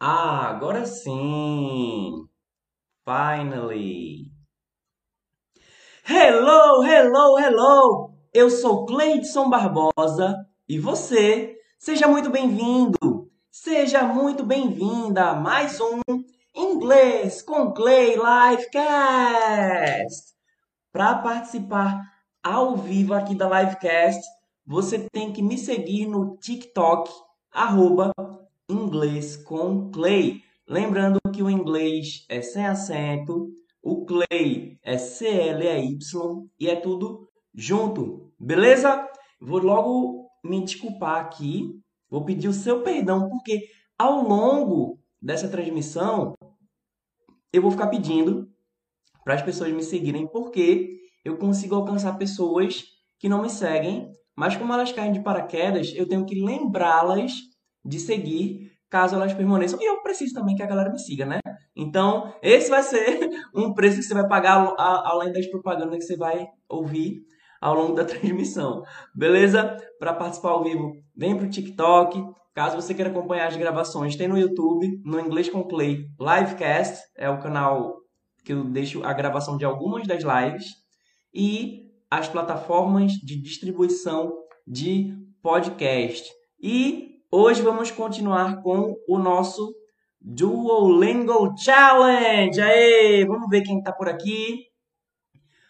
Ah, agora sim! Finally! Hello, hello, hello! Eu sou Cleidson Barbosa e você, seja muito bem-vindo, seja muito bem-vinda a mais um Inglês com Clay Livecast! Para participar ao vivo aqui da Livecast, você tem que me seguir no TikTok, arroba inglês com Clay. Lembrando que o inglês é sem acento, o Clay é C-L-E-Y e é tudo junto, beleza? Vou logo me desculpar aqui, vou pedir o seu perdão, porque ao longo dessa transmissão eu vou ficar pedindo para as pessoas me seguirem, porque eu consigo alcançar pessoas que não me seguem, mas como elas caem de paraquedas, eu tenho que lembrá-las de seguir caso elas permaneçam. E eu preciso também que a galera me siga, né? Então, esse vai ser um preço que você vai pagar além das propagandas que você vai ouvir ao longo da transmissão. Beleza? Para participar ao vivo, vem pro TikTok. Caso você queira acompanhar as gravações, tem no YouTube, no Inglês com Clay Livecast, é o canal que eu deixo a gravação de algumas das lives e as plataformas de distribuição de podcast. E hoje vamos continuar com o nosso Duolingo Challenge. Aí, vamos ver quem está por aqui.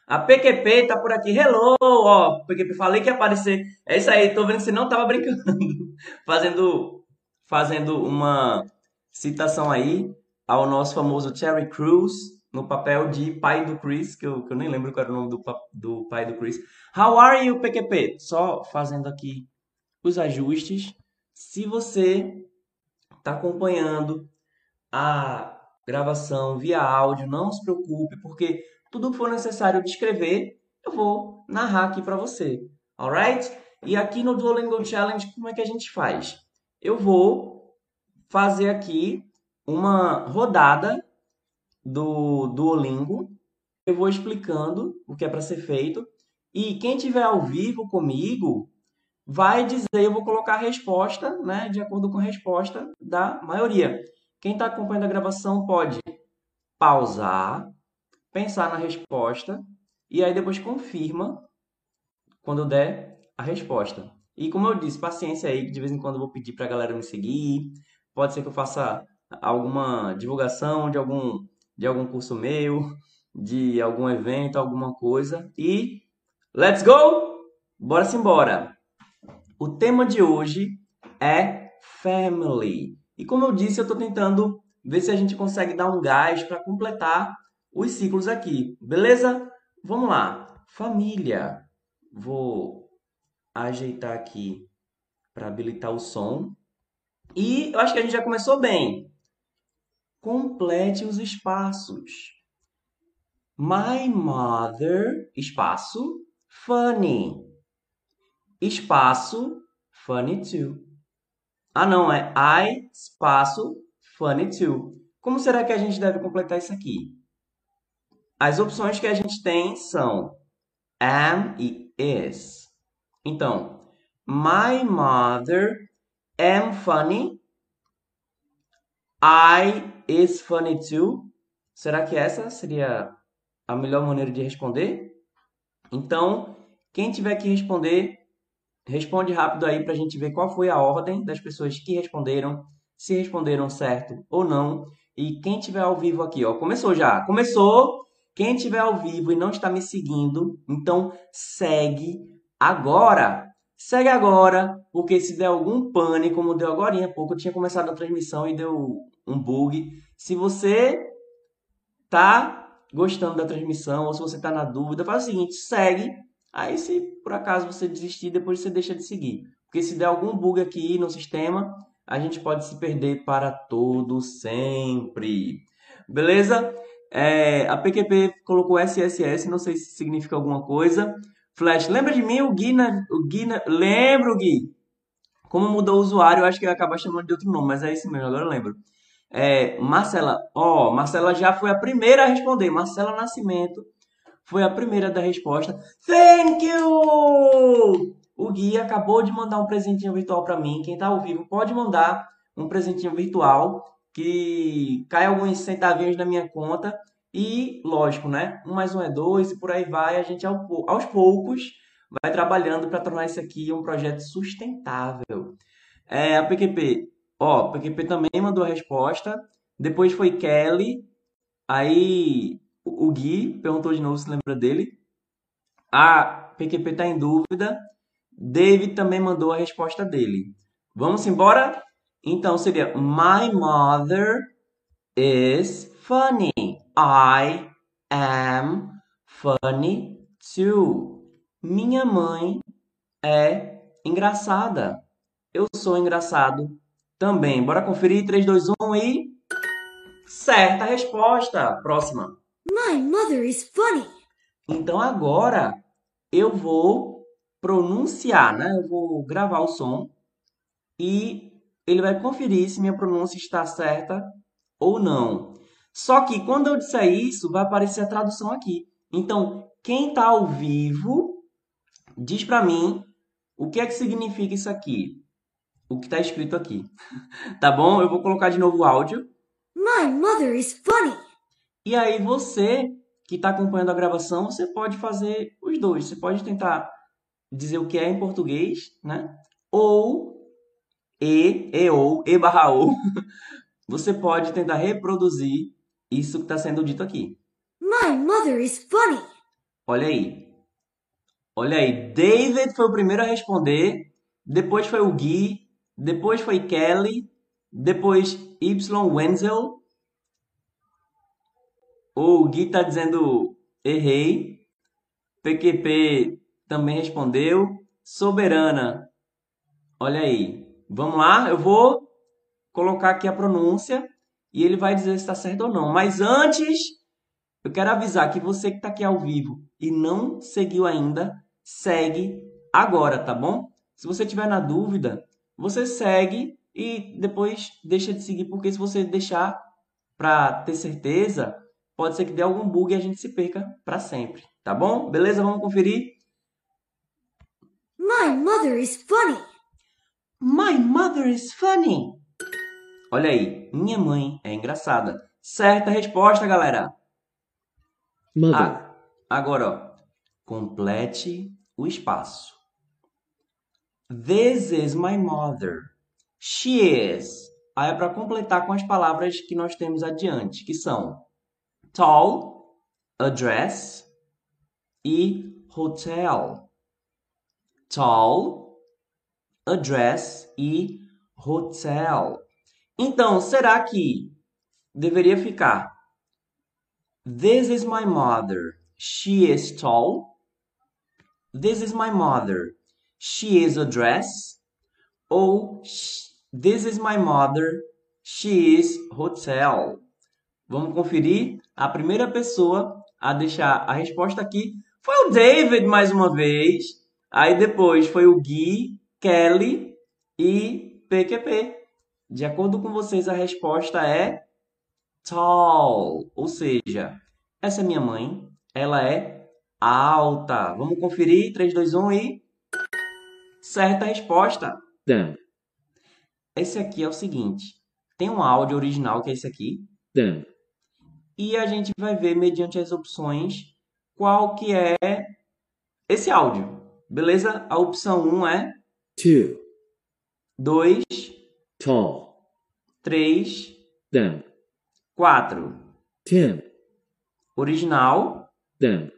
A PQP está por aqui. Hello! Ó, PQP, falei que ia aparecer. É isso aí, tô vendo que você não tava brincando. fazendo, fazendo uma citação aí ao nosso famoso Terry Crews no papel de pai do Chris, que eu, que eu nem lembro qual era o nome do, do pai do Chris. How are you, PQP? Só fazendo aqui os ajustes. Se você está acompanhando a gravação via áudio, não se preocupe, porque tudo que for necessário descrever, eu vou narrar aqui para você. Alright? E aqui no Duolingo Challenge, como é que a gente faz? Eu vou fazer aqui uma rodada do Duolingo. Eu vou explicando o que é para ser feito. E quem tiver ao vivo comigo vai dizer, eu vou colocar a resposta, né, de acordo com a resposta da maioria. Quem está acompanhando a gravação pode pausar, pensar na resposta e aí depois confirma quando der a resposta. E como eu disse, paciência aí, que de vez em quando eu vou pedir para a galera me seguir. Pode ser que eu faça alguma divulgação de algum de algum curso meu, de algum evento, alguma coisa. E let's go! Bora se embora! O tema de hoje é family. E como eu disse, eu estou tentando ver se a gente consegue dar um gás para completar os ciclos aqui. Beleza? Vamos lá. Família. Vou ajeitar aqui para habilitar o som. E eu acho que a gente já começou bem. Complete os espaços. My mother, espaço, funny. Espaço, funny too. Ah, não, é I, espaço, funny too. Como será que a gente deve completar isso aqui? As opções que a gente tem são am e is. Então, my mother am funny. I is funny too? Será que essa seria a melhor maneira de responder? Então, quem tiver que responder, responde rápido aí para a gente ver qual foi a ordem das pessoas que responderam, se responderam certo ou não. E quem tiver ao vivo aqui, ó, começou já, começou. Quem tiver ao vivo e não está me seguindo, então segue agora. Segue agora, porque se der algum pane, como deu agora há pouco, eu tinha começado a transmissão e deu um bug. Se você tá gostando da transmissão ou se você tá na dúvida, faz o seguinte, segue. Aí se por acaso você desistir, depois você deixa de seguir. Porque se der algum bug aqui no sistema, a gente pode se perder para todo sempre. Beleza? É, a PQP colocou SSS, não sei se significa alguma coisa. Flash, lembra de mim? O Gui, na, o Gui na, lembro, Gui. Como mudou o usuário, eu acho que acaba chamando de outro nome, mas é isso mesmo, agora eu lembro. É, Marcela, ó, Marcela já foi a primeira a responder. Marcela Nascimento foi a primeira da resposta. Thank you! O Gui acabou de mandar um presentinho virtual para mim. Quem tá ao vivo pode mandar um presentinho virtual que cai alguns centavinhos na minha conta e, lógico, né? Um mais um é dois e por aí vai. A gente aos poucos vai trabalhando para tornar isso aqui um projeto sustentável. É, a PQP, ó, a PQP também mandou a resposta. Depois foi Kelly. Aí o Gui perguntou de novo se lembra dele. A PQP está em dúvida. David também mandou a resposta dele. Vamos embora? Então seria My mother is funny. I am funny too. Minha mãe é engraçada. Eu sou engraçado também. Bora conferir 3 2 1 e certa resposta. Próxima. My mother is funny. Então agora eu vou pronunciar, né? Eu vou gravar o som e ele vai conferir se minha pronúncia está certa ou não. Só que quando eu disser isso, vai aparecer a tradução aqui. Então, quem está ao vivo, diz para mim o que é que significa isso aqui. O que está escrito aqui. tá bom? Eu vou colocar de novo o áudio. My mother is funny. E aí você que está acompanhando a gravação, você pode fazer os dois. Você pode tentar dizer o que é em português, né? Ou e, e ou, e barra ou. Você pode tentar reproduzir isso que está sendo dito aqui. My mother is funny. Olha aí. Olha aí. David foi o primeiro a responder. Depois foi o Gui. Depois foi Kelly. Depois Y. Wenzel. O Gui está dizendo errei. PQP também respondeu. Soberana. Olha aí. Vamos lá, eu vou colocar aqui a pronúncia e ele vai dizer se está certo ou não. Mas antes, eu quero avisar que você que está aqui ao vivo e não seguiu ainda, segue agora, tá bom? Se você tiver na dúvida, você segue e depois deixa de seguir, porque se você deixar para ter certeza, pode ser que dê algum bug e a gente se perca para sempre, tá bom? Beleza? Vamos conferir? My mother is funny. My mother is funny. Olha aí, minha mãe é engraçada. Certa resposta, galera. Mother. Ah, agora, ó, complete o espaço. This is my mother. She is. Aí é para completar com as palavras que nós temos adiante, que são tall, address e hotel. Tall, address e hotel. Então, será que deveria ficar This is my mother. She is tall. This is my mother. She is a dress. Ou This is my mother. She is hotel. Vamos conferir. A primeira pessoa a deixar a resposta aqui foi o David mais uma vez. Aí depois foi o Gui, Kelly e PQP. De acordo com vocês, a resposta é tall, ou seja, essa é minha mãe, ela é alta. Vamos conferir? 3, 2, 1 e. Certa resposta. Them. Esse aqui é o seguinte: tem um áudio original que é esse aqui, Them. E a gente vai ver mediante as opções qual que é esse áudio. Beleza? A opção 1 é Two. 2, Tall. 3, Them. 4. Ten. Original Them.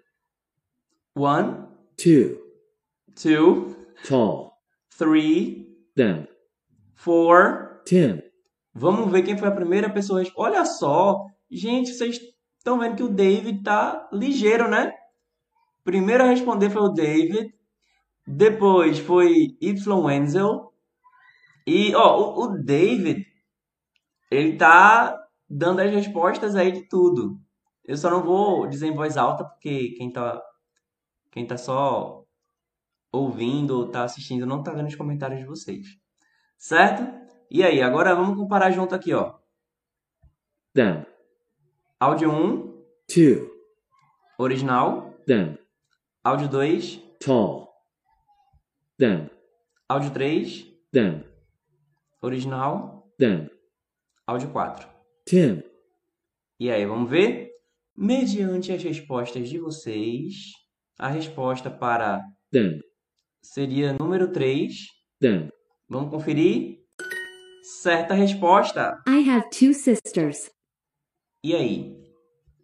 1, Two. 2, Tall. 3, Them. 4. Ten. Vamos ver quem foi a primeira pessoa. Olha só, gente, vocês estão vendo que o David tá ligeiro, né? Primeiro a responder foi o David, depois foi Y Wenzel. E, ó, o, o David, ele tá dando as respostas aí de tudo. Eu só não vou dizer em voz alta, porque quem tá, quem tá só ouvindo ou tá assistindo não tá vendo os comentários de vocês. Certo? E aí, agora vamos comparar junto aqui, ó. Áudio 1, Two. original. Them. Áudio 2, Tall. Them. áudio 3, Them. original. Them. Áudio 4. Tim, E aí, vamos ver? Mediante as respostas de vocês, a resposta para them, seria número 3. them, Vamos conferir? Certa resposta. I have two sisters. E aí?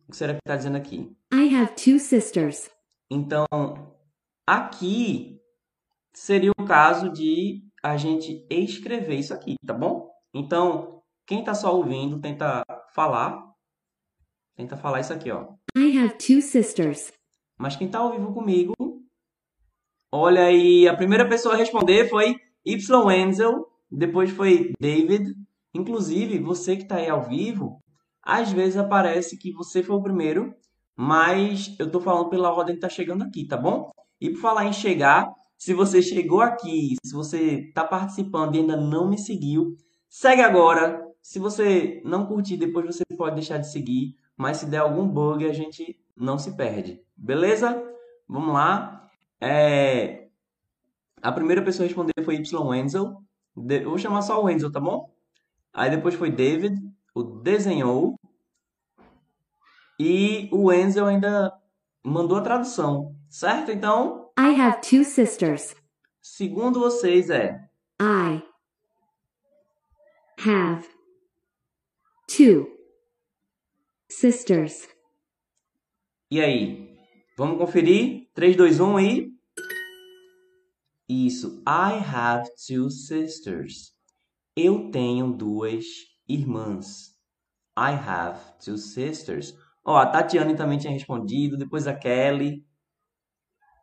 O que será que está dizendo aqui? I have two sisters. Então, aqui seria o caso de a gente escrever isso aqui, tá bom? Então, quem está só ouvindo, tenta falar. Tenta falar isso aqui, ó. I have two sisters. Mas quem está ao vivo comigo, olha aí, a primeira pessoa a responder foi Y. Wenzel, depois foi David. Inclusive, você que está aí ao vivo, às vezes aparece que você foi o primeiro, mas eu estou falando pela ordem que está chegando aqui, tá bom? E por falar em chegar, se você chegou aqui, se você está participando e ainda não me seguiu, segue agora. Se você não curtir, depois você pode deixar de seguir, mas se der algum bug, a gente não se perde. Beleza? Vamos lá. É, A primeira pessoa a responder foi Y. Wenzel. De- Eu vou chamar só o Wenzel, tá bom? Aí depois foi David, o desenhou. E o Wenzel ainda mandou a tradução, certo? Então, I have two sisters. segundo vocês é I have two sisters. E aí? Vamos conferir? 3, 2, 1 e. Isso. I have two sisters. Eu tenho duas irmãs. I have two sisters. Ó, a Tatiane também tinha respondido. Depois a Kelly.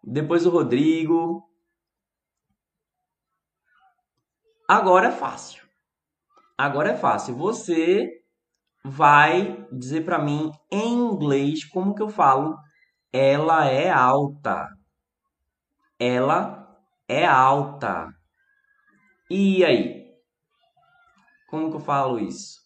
Depois o Rodrigo. Agora é fácil. Agora é fácil. Você vai dizer para mim em inglês como que eu falo ela é alta. Ela é alta. E aí? Como que eu falo isso?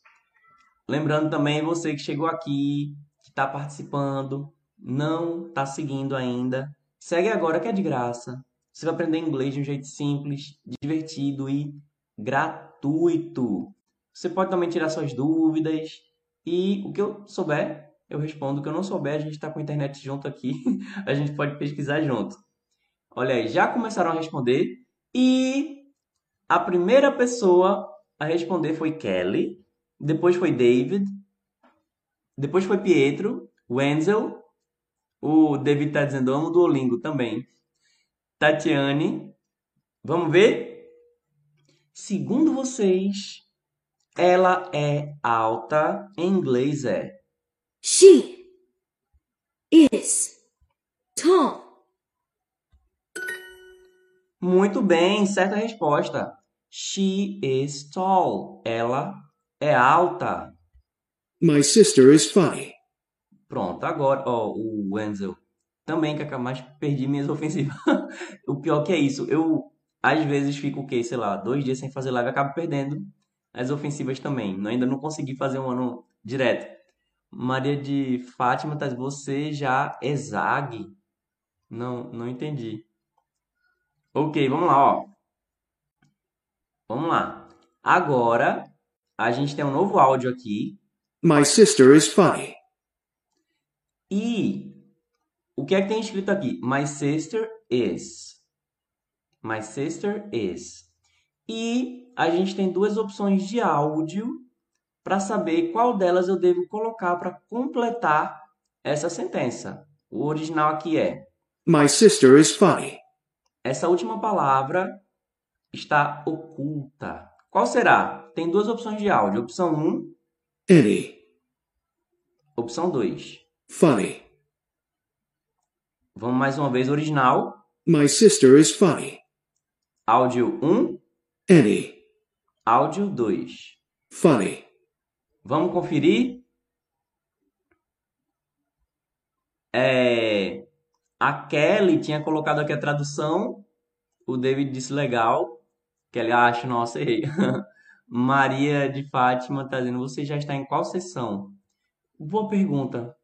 Lembrando também você que chegou aqui, que está participando, não está seguindo ainda, segue agora que é de graça. Você vai aprender inglês de um jeito simples, divertido e gratuito. Você pode também tirar suas dúvidas e o que eu souber, eu respondo. O que eu não souber, a gente está com a internet junto aqui, a gente pode pesquisar junto. Olha aí, já começaram a responder e a primeira pessoa a responder foi Kelly, depois foi David, depois foi Pietro, Wenzel, o David está dizendo amo Duolingo também, Tatiane. Vamos ver? Segundo vocês, ela é alta, em inglês é She is tall. Muito bem, certa resposta. She is tall. Ela é alta. My sister is funny. Pronto, agora, ó, o Wenzel também que mais perdi minhas ofensivas. o pior que é isso, eu às vezes fico o quê, sei lá, dois dias sem fazer live, acabo perdendo as ofensivas também. Eu ainda não consegui fazer um ano direto. Maria de Fátima, tá, você já é Zag? Não, não entendi. Ok, vamos lá, ó. Vamos lá. Agora a gente tem um novo áudio aqui. My sister is funny. E o que é que tem escrito aqui? My sister is. My sister is. E a gente tem duas opções de áudio para saber qual delas eu devo colocar para completar essa sentença. O original aqui é: My sister is funny. essa última palavra está oculta. Qual será? Tem duas opções de áudio. Opção 1, Any. opção 2. Funny. Vamos mais uma vez, original. My sister is funny. Áudio 1, Any. áudio 2. Funny. Vamos conferir? É, a Kelly tinha colocado aqui a tradução. O David disse legal. Kelly, acho, nossa, errei. Maria de Fátima está dizendo, você já está em qual sessão? Boa pergunta.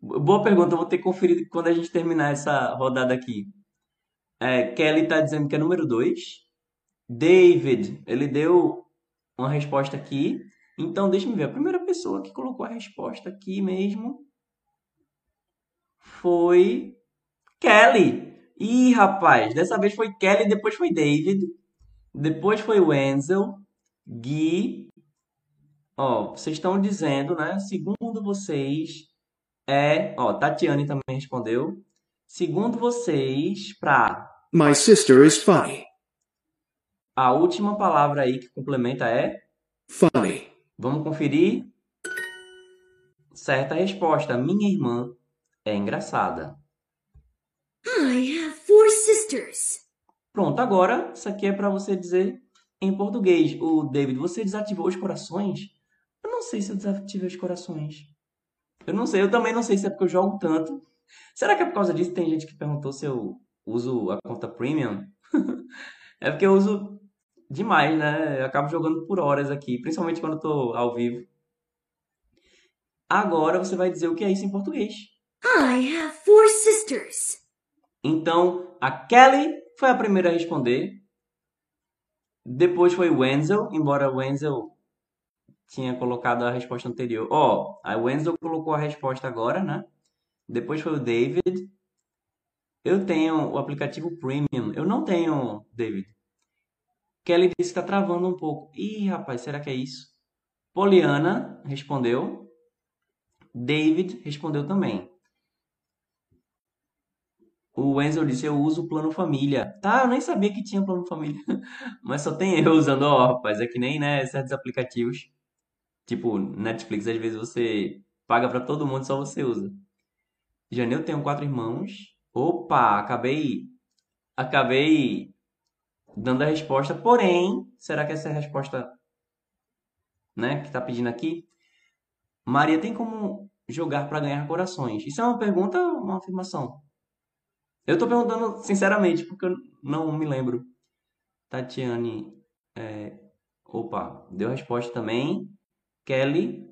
Boa pergunta, vou ter que conferir quando a gente terminar essa rodada aqui. É, Kelly está dizendo que é número 2. David, ele deu uma resposta aqui. Então, deixa eu ver. A primeira pessoa que colocou a resposta aqui mesmo foi Kelly. Ih, rapaz, dessa vez foi Kelly, depois foi David, depois foi Wenzel, Gui. Ó, vocês estão dizendo, né? Segundo vocês, é. Ó, Tatiane também respondeu. Segundo vocês, pra My sister is funny. a última palavra aí que complementa é. Funny. Vamos conferir? Certa resposta. Minha irmã é engraçada. I have four sisters. Pronto, agora isso aqui é para você dizer em português. O David, você desativou os corações? Eu não sei se eu desativei os corações. Eu não sei, eu também não sei se é porque eu jogo tanto. Será que é por causa disso? Tem gente que perguntou se eu uso a conta premium. é porque eu uso demais, né? Eu acabo jogando por horas aqui, principalmente quando eu tô ao vivo. Agora você vai dizer o que é isso em português. I have four sisters. Então, a Kelly foi a primeira a responder. Depois foi o Wenzel, embora o Wenzel tinha colocado a resposta anterior. Ó, a Wenzel colocou a resposta agora, né? Depois foi o David. Eu tenho o aplicativo Premium. Eu não tenho, David. Kelly disse que tá travando um pouco. Ih, rapaz, será que é isso? Poliana respondeu. David respondeu também. O Wenzel disse: Eu uso o plano família. Tá, eu nem sabia que tinha plano família. Mas só tem eu usando, ó, rapaz. É que nem, né, certos aplicativos. Tipo, Netflix, às vezes você paga pra todo mundo, só você usa. Jane, eu tenho quatro irmãos. Opa, acabei. Acabei dando a resposta. Porém, será que essa é a resposta, né, que tá pedindo aqui? Maria tem como jogar pra ganhar corações? Isso é uma pergunta ou uma afirmação? Eu tô perguntando sinceramente, porque eu não me lembro. Tatiane. é, Opa, deu resposta também. Kelly.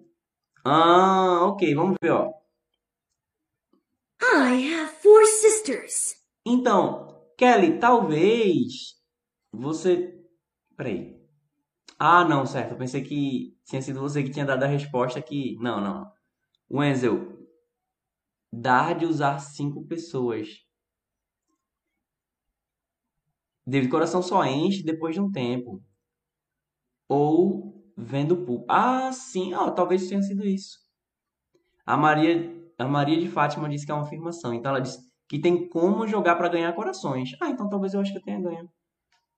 Ah, ok, vamos ver, ó. I have four sisters. Então, Kelly, talvez você. Peraí. Ah, não, certo. Eu pensei que tinha sido você que tinha dado a resposta aqui. Não, não. Wenzel, dar de usar cinco pessoas. David Coração só enche depois de um tempo. Ou vendo pulpo. Ah, sim, ó, talvez tenha sido isso. A Maria, a Maria de Fátima disse que é uma afirmação. Então ela disse que tem como jogar para ganhar corações. Ah, então talvez eu acho que eu tenha ganho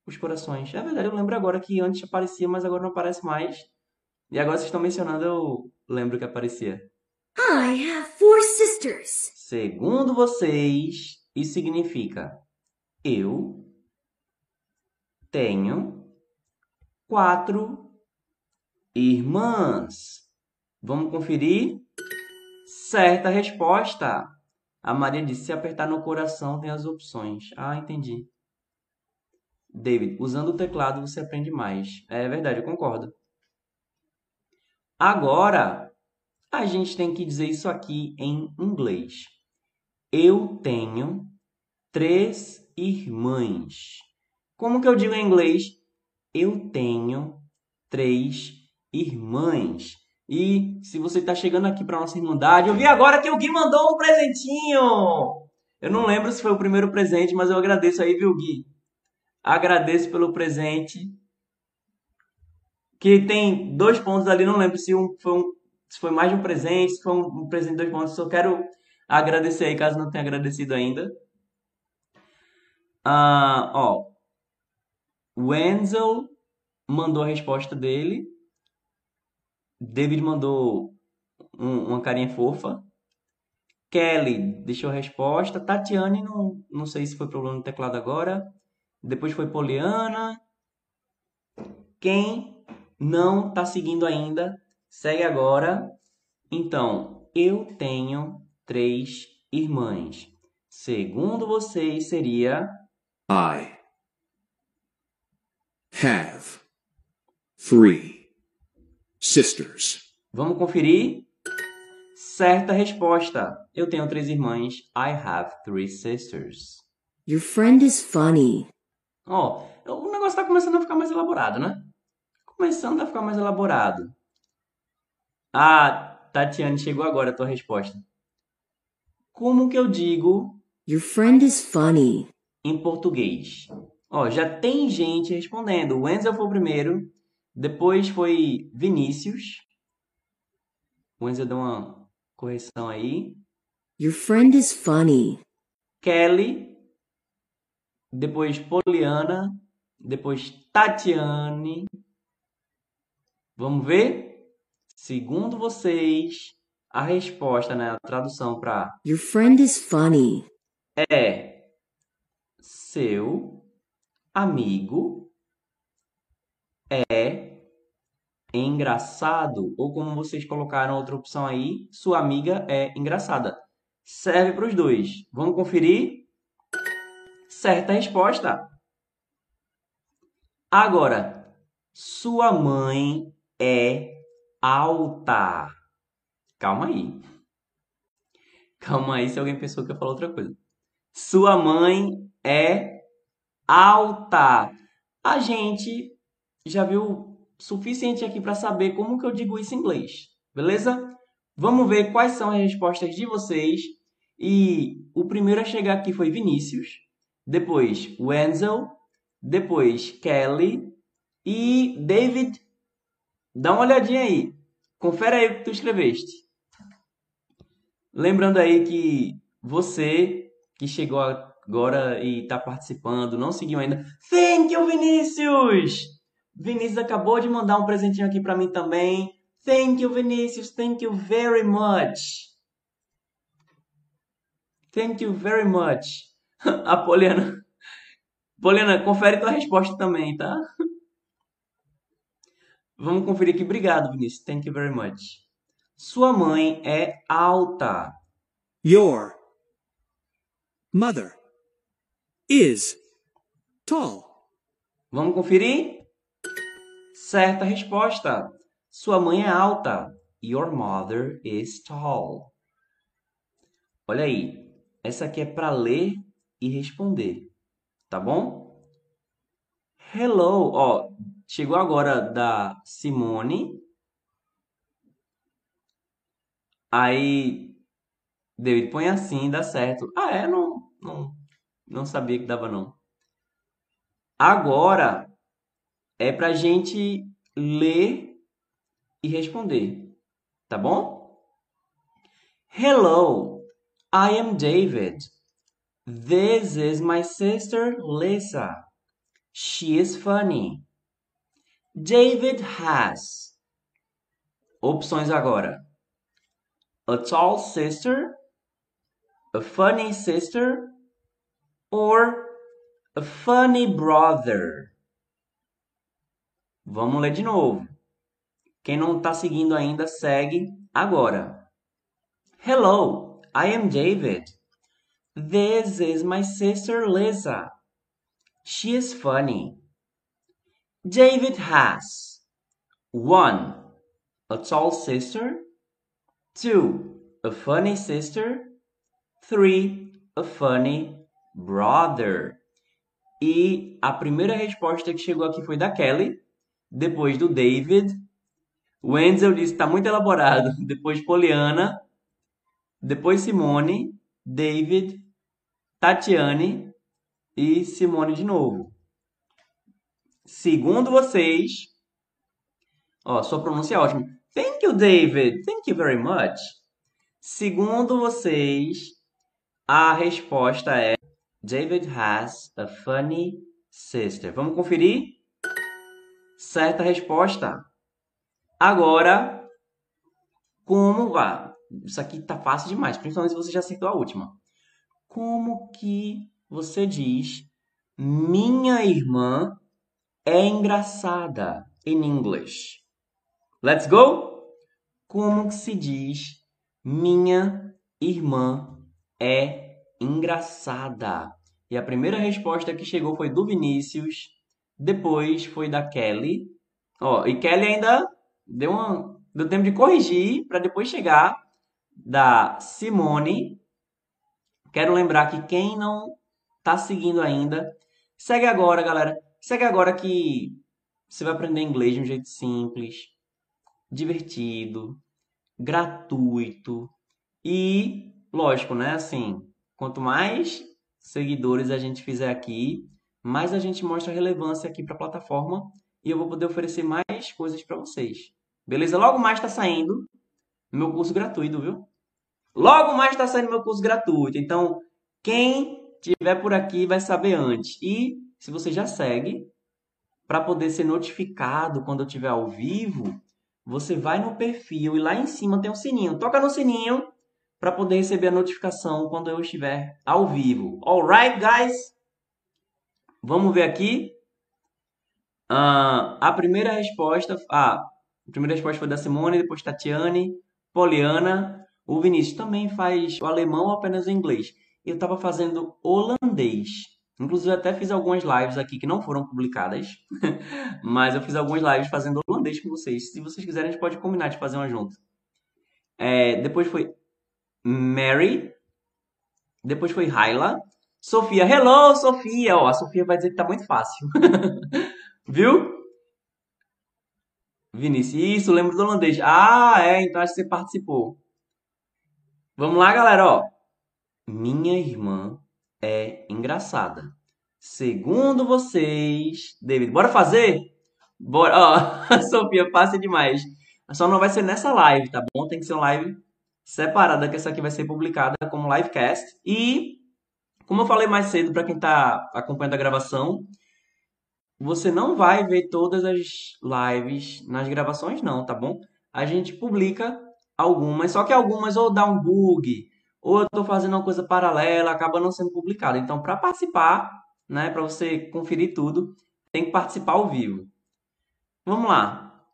os corações. É verdade, eu lembro agora que antes aparecia, mas agora não aparece mais. E agora vocês estão mencionando, eu lembro que aparecia. I have four sisters. Segundo vocês, isso significa eu tenho quatro irmãs. Vamos conferir? Certa resposta. A Maria disse: se apertar no coração, tem as opções. Ah, entendi. David, usando o teclado você aprende mais. É verdade, eu concordo. Agora, a gente tem que dizer isso aqui em inglês. Eu tenho três irmãs. Como que eu digo em inglês? Eu tenho três irmãs. E se você está chegando aqui para nossa irmandade, eu vi agora que o Gui mandou um presentinho. Eu não lembro se foi o primeiro presente, mas eu agradeço aí, viu, Gui? Agradeço pelo presente. Que tem dois pontos ali, não lembro se, um, foi, um, se foi mais de um presente, se foi um, um presente de dois pontos. Só quero agradecer aí, caso não tenha agradecido ainda. Ah, ó, Wenzel mandou a resposta dele. David mandou um- uma carinha fofa. Kelly deixou a resposta. Tatiane, não, não sei se foi problema no teclado agora. Depois foi Poliana. Quem não tá seguindo ainda, segue agora. Então, eu tenho três irmãs. Segundo vocês, seria I have three sisters. Vamos conferir? Certa resposta. Eu tenho três irmãs. I have three sisters. Your friend is funny. Ó, o negócio tá começando a ficar mais elaborado, né? Começando a ficar mais elaborado. Ah, Tatiane, chegou agora a tua resposta. Como que eu digo Your friend is funny. em português? Ó, já tem gente respondendo. O Wenzel foi o primeiro, depois foi Vinícius. O Wenzel deu uma correção aí. Your friend is funny. Kelly, depois Poliana, depois Tatiane. Vamos ver? Segundo vocês, a resposta, né, a tradução para Your friend is funny. é seu amigo é engraçado, ou como vocês colocaram outra opção aí, sua amiga é engraçada. Serve para os dois. Vamos conferir? Certa resposta. Agora, sua mãe é alta. Calma aí. Calma aí se alguém pensou que eu falar outra coisa. Sua mãe é alta. A gente já viu suficiente aqui para saber como que eu digo isso em inglês, beleza? Vamos ver quais são as respostas de vocês. E o primeiro a chegar aqui foi Vinícius, depois Wenzel, depois Kelly e David. Dá uma olhadinha aí. Confere aí o que tu escreveste. Lembrando aí que você que chegou agora e está participando, não seguiu ainda. Thank you, Vinícius! Vinícius acabou de mandar um presentinho aqui para mim também. Thank you, Vinícius. Thank you very much. Thank you very much. A Poliana. Poliana, confere tua resposta também, tá? Vamos conferir aqui. Obrigado, Vinícius. Thank you very much. Sua mãe é alta. Your mother is tall. Vamos conferir? Certa resposta. Sua mãe é alta. Your mother is tall. Olha aí. Essa aqui é para ler e responder. Tá bom? Hello. Ó, chegou agora da Simone. Aí, David, põe assim, dá certo. Ah, é? Não, não, não sabia que dava, não. Agora é pra gente ler e responder, tá bom? Hello, I am David. This is my sister Lisa. She is funny. David has. Opções agora. A tall sister, a funny sister, or a funny brother. Vamos ler de novo. Quem não está seguindo ainda, segue agora. Hello, I am David. This is my sister Lisa. She is funny. David has 1. A tall sister. 2. A funny sister. 3. A funny brother. E a primeira resposta que chegou aqui foi da Kelly, depois do David. Wenzel disse está muito elaborado. Depois Poliana, depois Simone, David, Tatiane e Simone de novo. Segundo vocês, ó, sua pronúncia é ótima. Thank you, David. Thank you very much. Segundo vocês, a resposta é David has a funny sister. Vamos conferir? Certa resposta. Agora, como vai? Isso aqui tá fácil demais, principalmente se você já acertou a última. Como que você diz minha irmã é engraçada em inglês? Let's go? Como que se diz minha irmã é engraçada? E a primeira resposta que chegou foi do Vinícius, depois foi da Kelly. Ó, e Kelly ainda deu, uma, deu tempo de corrigir para depois chegar da Simone. Quero lembrar que quem não tá seguindo ainda, segue agora, galera. Segue agora que você vai aprender inglês de um jeito simples, divertido, gratuito e, lógico, né? Assim, quanto mais seguidores a gente fizer aqui, mais a gente mostra relevância aqui para a plataforma e eu vou poder oferecer mais coisas para vocês. Beleza? Logo mais está saindo meu curso gratuito, viu? Logo mais está saindo meu curso gratuito. Então, quem tiver por aqui vai saber antes. E se você já segue, para poder ser notificado quando eu estiver ao vivo, você vai no perfil e lá em cima tem um sininho. Toca no sininho para poder receber a notificação quando eu estiver ao vivo. Alright, guys? Vamos ver aqui. Uh, a primeira resposta. Ah, a primeira resposta foi da Simone, depois Tatiane, Poliana. O Vinícius também faz o alemão ou apenas o inglês? Eu estava fazendo holandês. Inclusive, até fiz algumas lives aqui que não foram publicadas. mas eu fiz algumas lives fazendo holandês com vocês. Se vocês quiserem, a gente pode combinar de fazer uma junto. É, depois foi Mary. Depois foi Hyla. Sofia. Hello, Sofia. Ó, a Sofia vai dizer que tá muito fácil. Viu? Vinícius. Isso, lembro do holandês. Ah, é. Então acho que você participou. Vamos lá, galera. Ó. Minha irmã é engraçada. Segundo vocês, David, bora fazer? Bora. Ó, Sofia, passa demais. Só não vai ser nessa live, tá bom? Tem que ser uma live separada, que essa aqui vai ser publicada como livecast. E, como eu falei mais cedo, para quem está acompanhando a gravação, você não vai ver todas as lives nas gravações, não, tá bom? A gente publica algumas, só que algumas ou dá um bug, ou eu estou fazendo uma coisa paralela, acaba não sendo publicada. Então, para participar, né, para você conferir tudo, tem que participar ao vivo. Vamos lá.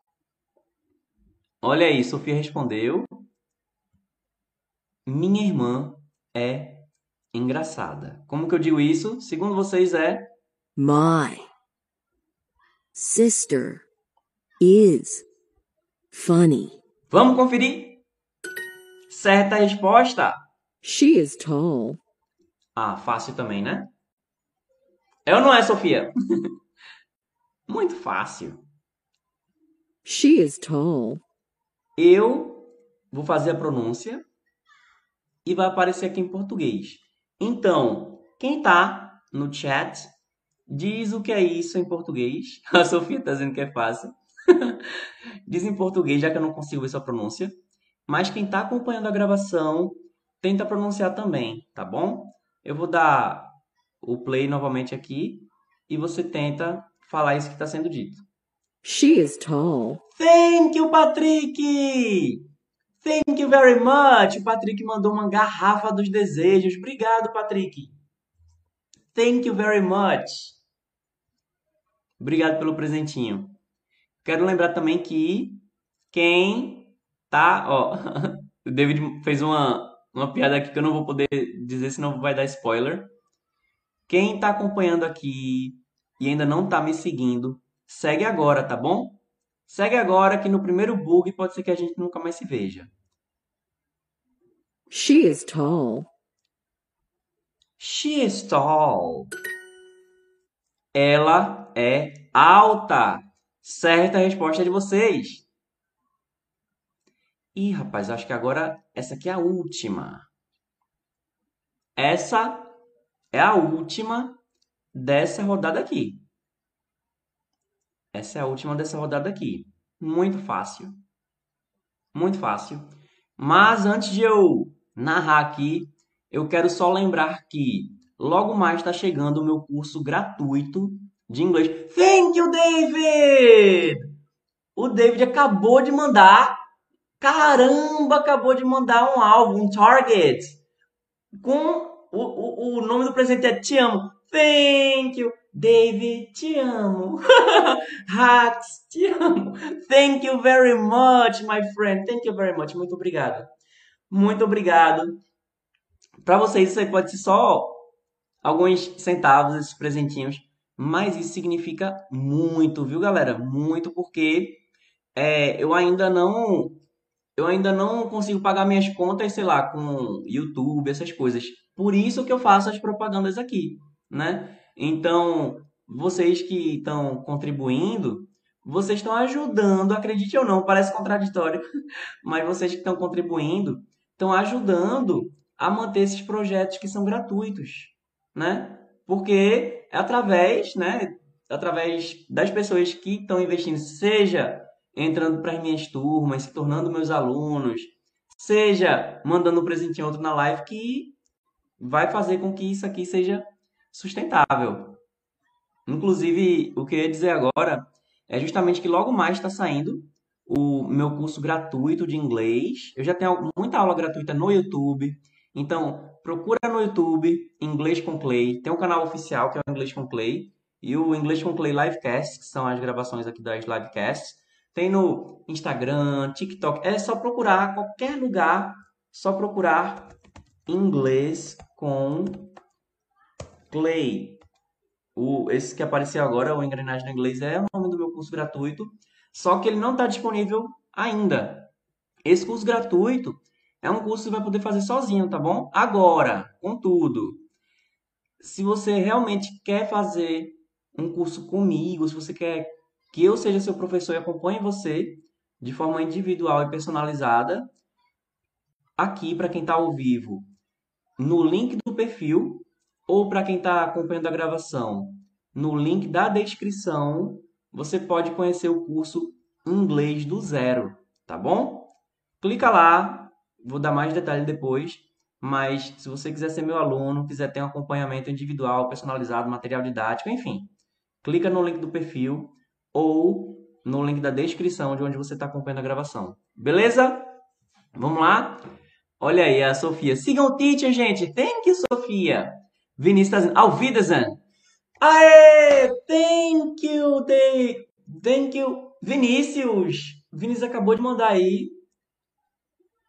Olha aí, Sofia respondeu. Minha irmã é engraçada. Como que eu digo isso? Segundo vocês é My sister is funny. Vamos conferir? Certa resposta. She is tall. Ah, fácil também, né? É ou não é, Sofia? Muito fácil. She is tall. Eu vou fazer a pronúncia e vai aparecer aqui em português. Então, quem está no chat, diz o que é isso em português. A Sofia está dizendo que é fácil. diz em português, já que eu não consigo ver sua pronúncia. Mas quem está acompanhando a gravação, tenta pronunciar também, tá bom? Eu vou dar o play novamente aqui e você tenta falar isso que está sendo dito. She is tall. Thank you, Patrick! Thank you very much. O Patrick mandou uma garrafa dos desejos. Obrigado, Patrick. Thank you very much. Obrigado pelo presentinho. Quero lembrar também que quem tá, ó, o David fez uma uma piada aqui que eu não vou poder dizer senão vai dar spoiler. Quem tá acompanhando aqui e ainda não tá me seguindo, segue agora, tá bom? Segue agora que no primeiro bug pode ser que a gente nunca mais se veja. She is tall. She is tall. Ela é alta. Certa resposta de vocês. Ih, rapaz, acho que agora essa aqui é a última. Essa é a última dessa rodada aqui. Essa é a última dessa rodada aqui. Muito fácil. Muito fácil. Mas antes de eu narrar aqui, eu quero só lembrar que logo mais está chegando o meu curso gratuito de inglês. Thank you, David! O David acabou de mandar. Caramba, acabou de mandar um álbum, um Target. Com o, o, o nome do presente é Te Amo. Thank you, David, te amo. Hacks, te amo. Thank you very much, my friend. Thank you very much. Muito obrigado. Muito obrigado. Para vocês, isso aí pode ser só alguns centavos, esses presentinhos. Mas isso significa muito, viu, galera? Muito, porque é, eu ainda não. Eu ainda não consigo pagar minhas contas, sei lá, com YouTube, essas coisas. Por isso que eu faço as propagandas aqui, né? Então, vocês que estão contribuindo, vocês estão ajudando, acredite ou não, parece contraditório, mas vocês que estão contribuindo estão ajudando a manter esses projetos que são gratuitos, né? Porque é através, né, através das pessoas que estão investindo, seja entrando para as minhas turmas, se tornando meus alunos, seja mandando um presentinho outro na live, que vai fazer com que isso aqui seja sustentável. Inclusive, o que eu ia dizer agora é justamente que logo mais está saindo o meu curso gratuito de inglês. Eu já tenho muita aula gratuita no YouTube. Então, procura no YouTube Inglês com Clay. Tem um canal oficial que é o Inglês com Clay. E o Inglês com Clay Livecast, que são as gravações aqui das livecasts. Tem no Instagram, TikTok. É só procurar qualquer lugar, só procurar inglês com Clay. O, esse que apareceu agora, o Engrenagem no Inglês, é o nome do meu curso gratuito. Só que ele não está disponível ainda. Esse curso gratuito é um curso que você vai poder fazer sozinho, tá bom? Agora, contudo, se você realmente quer fazer um curso comigo, se você quer que eu seja seu professor e acompanhe você de forma individual e personalizada, aqui para quem está ao vivo, no link do perfil, ou para quem está acompanhando a gravação, no link da descrição, você pode conhecer o curso Inglês do Zero, tá bom? Clica lá, vou dar mais detalhes depois, mas se você quiser ser meu aluno, quiser ter um acompanhamento individual, personalizado, material didático, enfim, clica no link do perfil ou no link da descrição de onde você está acompanhando a gravação. Beleza? Vamos lá? Olha aí a Sofia. Sigam o teacher, gente. Thank you, Sofia. Vinícius está dizendo, Auf Wiedersehen. Aê! Thank you, Dave. Thank you, Vinícius. Vinícius acabou de mandar aí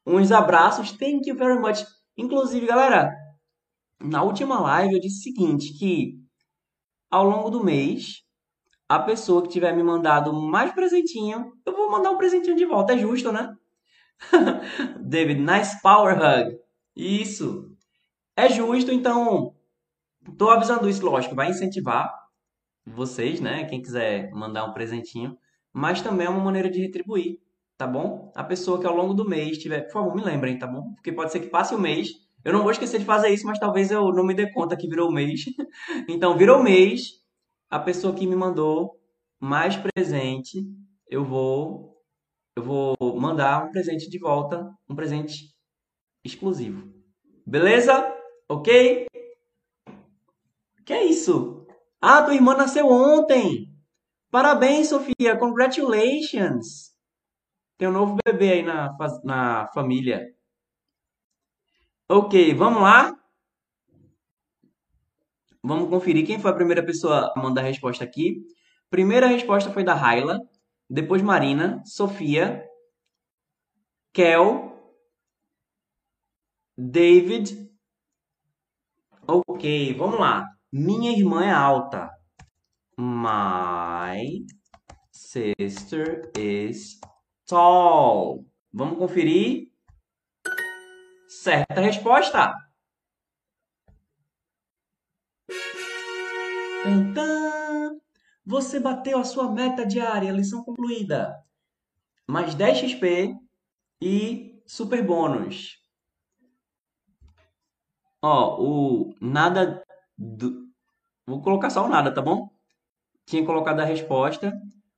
uns abraços. Thank you very much. Inclusive, galera, na última live eu disse o seguinte, que ao longo do mês, a pessoa que tiver me mandado mais presentinho, eu vou mandar um presentinho de volta. É justo, né? David, nice power hug. Isso. É justo, então Tô avisando isso, lógico, vai incentivar vocês, né? Quem quiser mandar um presentinho, mas também é uma maneira de retribuir, tá bom? A pessoa que ao longo do mês tiver, por favor, me lembrem, tá bom? Porque pode ser que passe o mês. Eu não vou esquecer de fazer isso, mas talvez eu não me dê conta que virou mês. então, virou mês, a pessoa que me mandou mais presente, eu vou eu vou mandar um presente de volta, um presente exclusivo. Beleza? OK? Que é isso? Ah, tua irmã nasceu ontem. Parabéns, Sofia. Congratulations. Tem um novo bebê aí na, na família. Ok, vamos lá? Vamos conferir quem foi a primeira pessoa a mandar a resposta aqui. Primeira resposta foi da Raila, depois Marina, Sofia, Kel, David. Ok, vamos lá. Minha irmã é alta. My sister is tall. Vamos conferir? Certa resposta. Você bateu a sua meta diária, lição concluída. Mais 10 XP e super bônus. Ó, o nada do... Vou colocar só o nada, tá bom? Tinha colocado a resposta.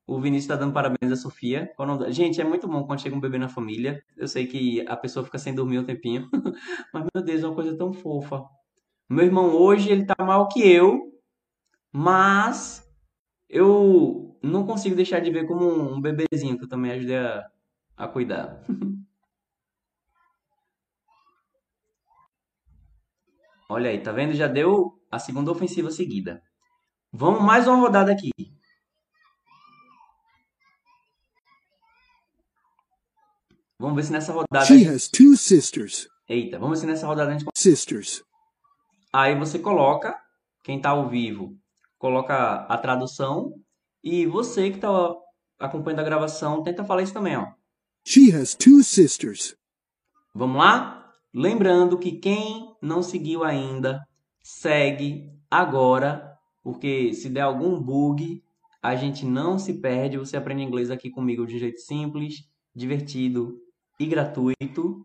O Vinícius está dando parabéns à Sofia. Gente, é muito bom quando chega um bebê na família. Eu sei que a pessoa fica sem dormir um tempinho. Mas, meu Deus, é uma coisa tão fofa. Meu irmão hoje, ele tá mal que eu. Mas eu não consigo deixar de ver como um bebezinho que eu também ajudei a, a cuidar. Olha aí, tá vendo? Já deu a segunda ofensiva seguida. Vamos mais uma rodada aqui. Vamos ver se nessa rodada. She has two sisters. Eita, vamos ver se nessa rodada a gente. Sisters. Aí você coloca, quem está ao vivo, coloca a tradução. E você que está acompanhando a gravação, tenta falar isso também, ó. She has two sisters. Vamos lá? Lembrando que quem não seguiu ainda, segue agora, porque se der algum bug, a gente não se perde, você aprende inglês aqui comigo de um jeito simples, divertido e gratuito.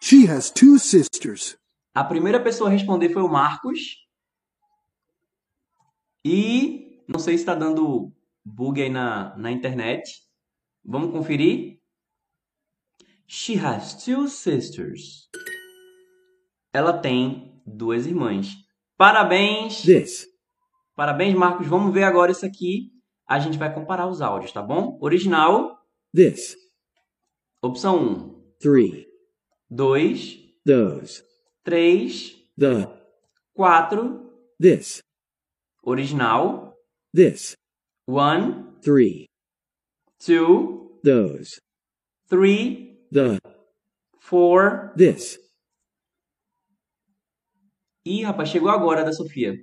She has two sisters. A primeira pessoa a responder foi o Marcos. E não sei se está dando bug aí na, na internet. Vamos conferir? She has two sisters. Ela tem duas irmãs. Parabéns! This. Parabéns, Marcos. Vamos ver agora isso aqui. A gente vai comparar os áudios, tá bom? Original, This. opção 1. Three. 2, Those. 3, The. 4. This. Original, This. 1, Three. 2, Those. 3, The. 4. This. Ih, rapaz, chegou agora da Sofia.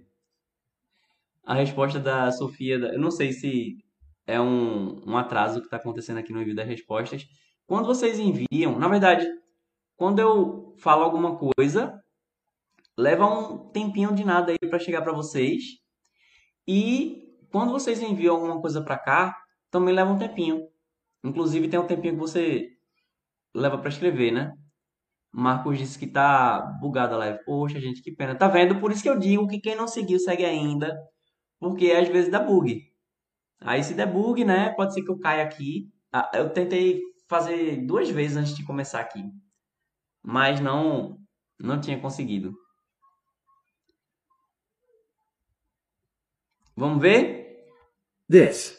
A resposta da Sofia, eu não sei se é um, um atraso que está acontecendo aqui no envio das respostas. Quando vocês enviam, na verdade, quando eu falo alguma coisa, leva um tempinho de nada aí para chegar para vocês. E quando vocês enviam alguma coisa para cá, também leva um tempinho. Inclusive tem um tempinho que você leva para escrever, né? Marcos disse que tá bugada a live. Poxa, gente, que pena. Tá vendo? Por isso que eu digo que quem não seguiu, segue ainda. Porque às vezes dá bug. Aí se der bug, né? Pode ser que eu caia aqui. Ah, Eu tentei fazer duas vezes antes de começar aqui. Mas não, não tinha conseguido. Vamos ver? This.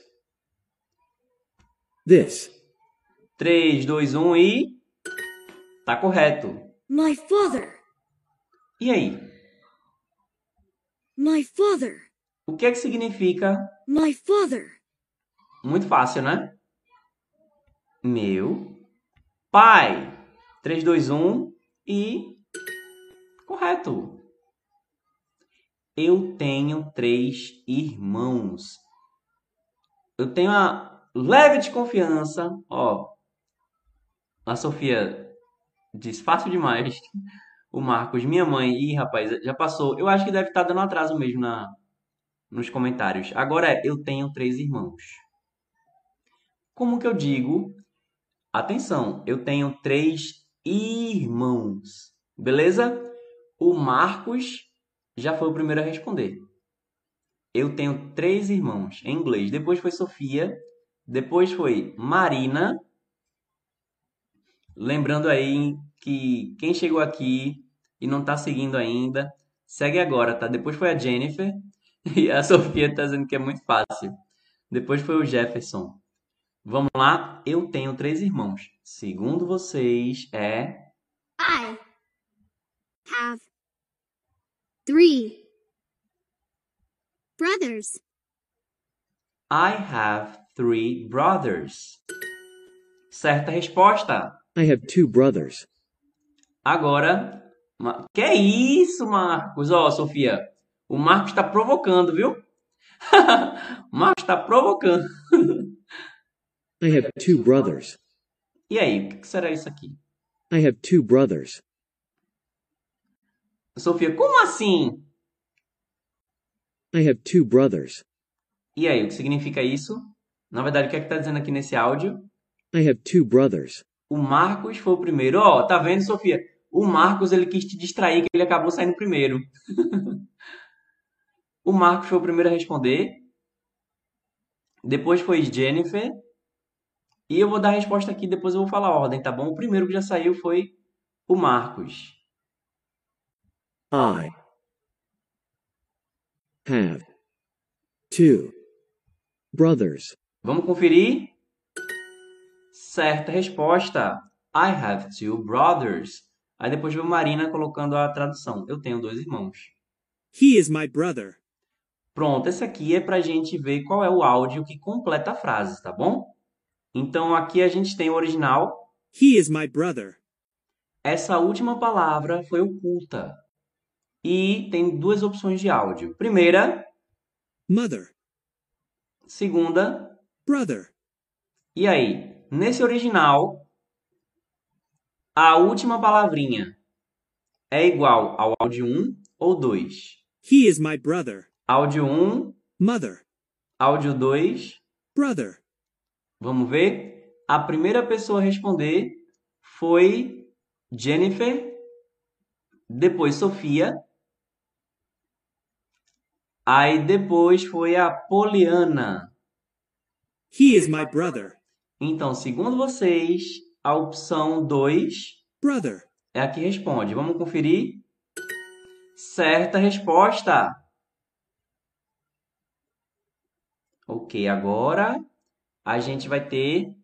This. 3, 2, 1 e. Tá correto. My father. E aí? My father. O que é que significa My father. Muito fácil, né? Meu pai. 3, 2, 1 e. Correto. Eu tenho três irmãos. Eu tenho uma leve desconfiança. Ó. A Sofia diz fácil demais. O Marcos, minha mãe. Ih, rapaz, já passou. Eu acho que deve estar dando atraso mesmo na, nos comentários. Agora é, eu tenho três irmãos. Como que eu digo? Atenção, eu tenho três irmãos. Beleza? O Marcos já foi o primeiro a responder. Eu tenho três irmãos em inglês. Depois foi Sofia. Depois foi Marina. Lembrando aí que quem chegou aqui e não está seguindo ainda, segue agora, tá? Depois foi a Jennifer. E a Sofia está dizendo que é muito fácil. Depois foi o Jefferson. Vamos lá, eu tenho três irmãos. Segundo vocês, é. I have three brothers. I have three brothers. Certa resposta. I have two brothers. Agora. Ma- Que é isso, Marcos? Ó, Sofia. O Marcos está provocando, viu? o Marcos está provocando. I have two brothers. E aí, o que que será isso aqui? I have two brothers. Sofia, como assim? I have two brothers. E aí, o que significa isso? Na verdade, o que é que está dizendo aqui nesse áudio? I have two brothers. O Marcos foi o primeiro. Ó, tá vendo, Sofia? O Marcos, ele quis te distrair, que ele acabou saindo primeiro. o Marcos foi o primeiro a responder. Depois foi Jennifer. E eu vou dar a resposta aqui, depois eu vou falar a ordem, tá bom? O primeiro que já saiu foi o Marcos. I have two brothers. Vamos conferir? Certa resposta. I have two brothers. Aí depois veio Marina colocando a tradução. Eu tenho dois irmãos. He is my brother. Pronto, esse aqui é para a gente ver qual é o áudio que completa a frase, tá bom? Então aqui a gente tem o original. He is my brother. Essa última palavra foi oculta. E tem duas opções de áudio. Primeira, Mother. segunda. Brother. E aí? Nesse original, a última palavrinha é igual ao áudio 1 ou 2? He is my brother. Áudio 1, Mother. Áudio 2. brother, Vamos ver? A primeira pessoa a responder foi Jennifer, depois Sofia, aí depois foi a Poliana. he is my brother, Então, segundo vocês, a opção 2 brother, é a que responde. Vamos conferir? Certa resposta. Ok, agora a gente vai ter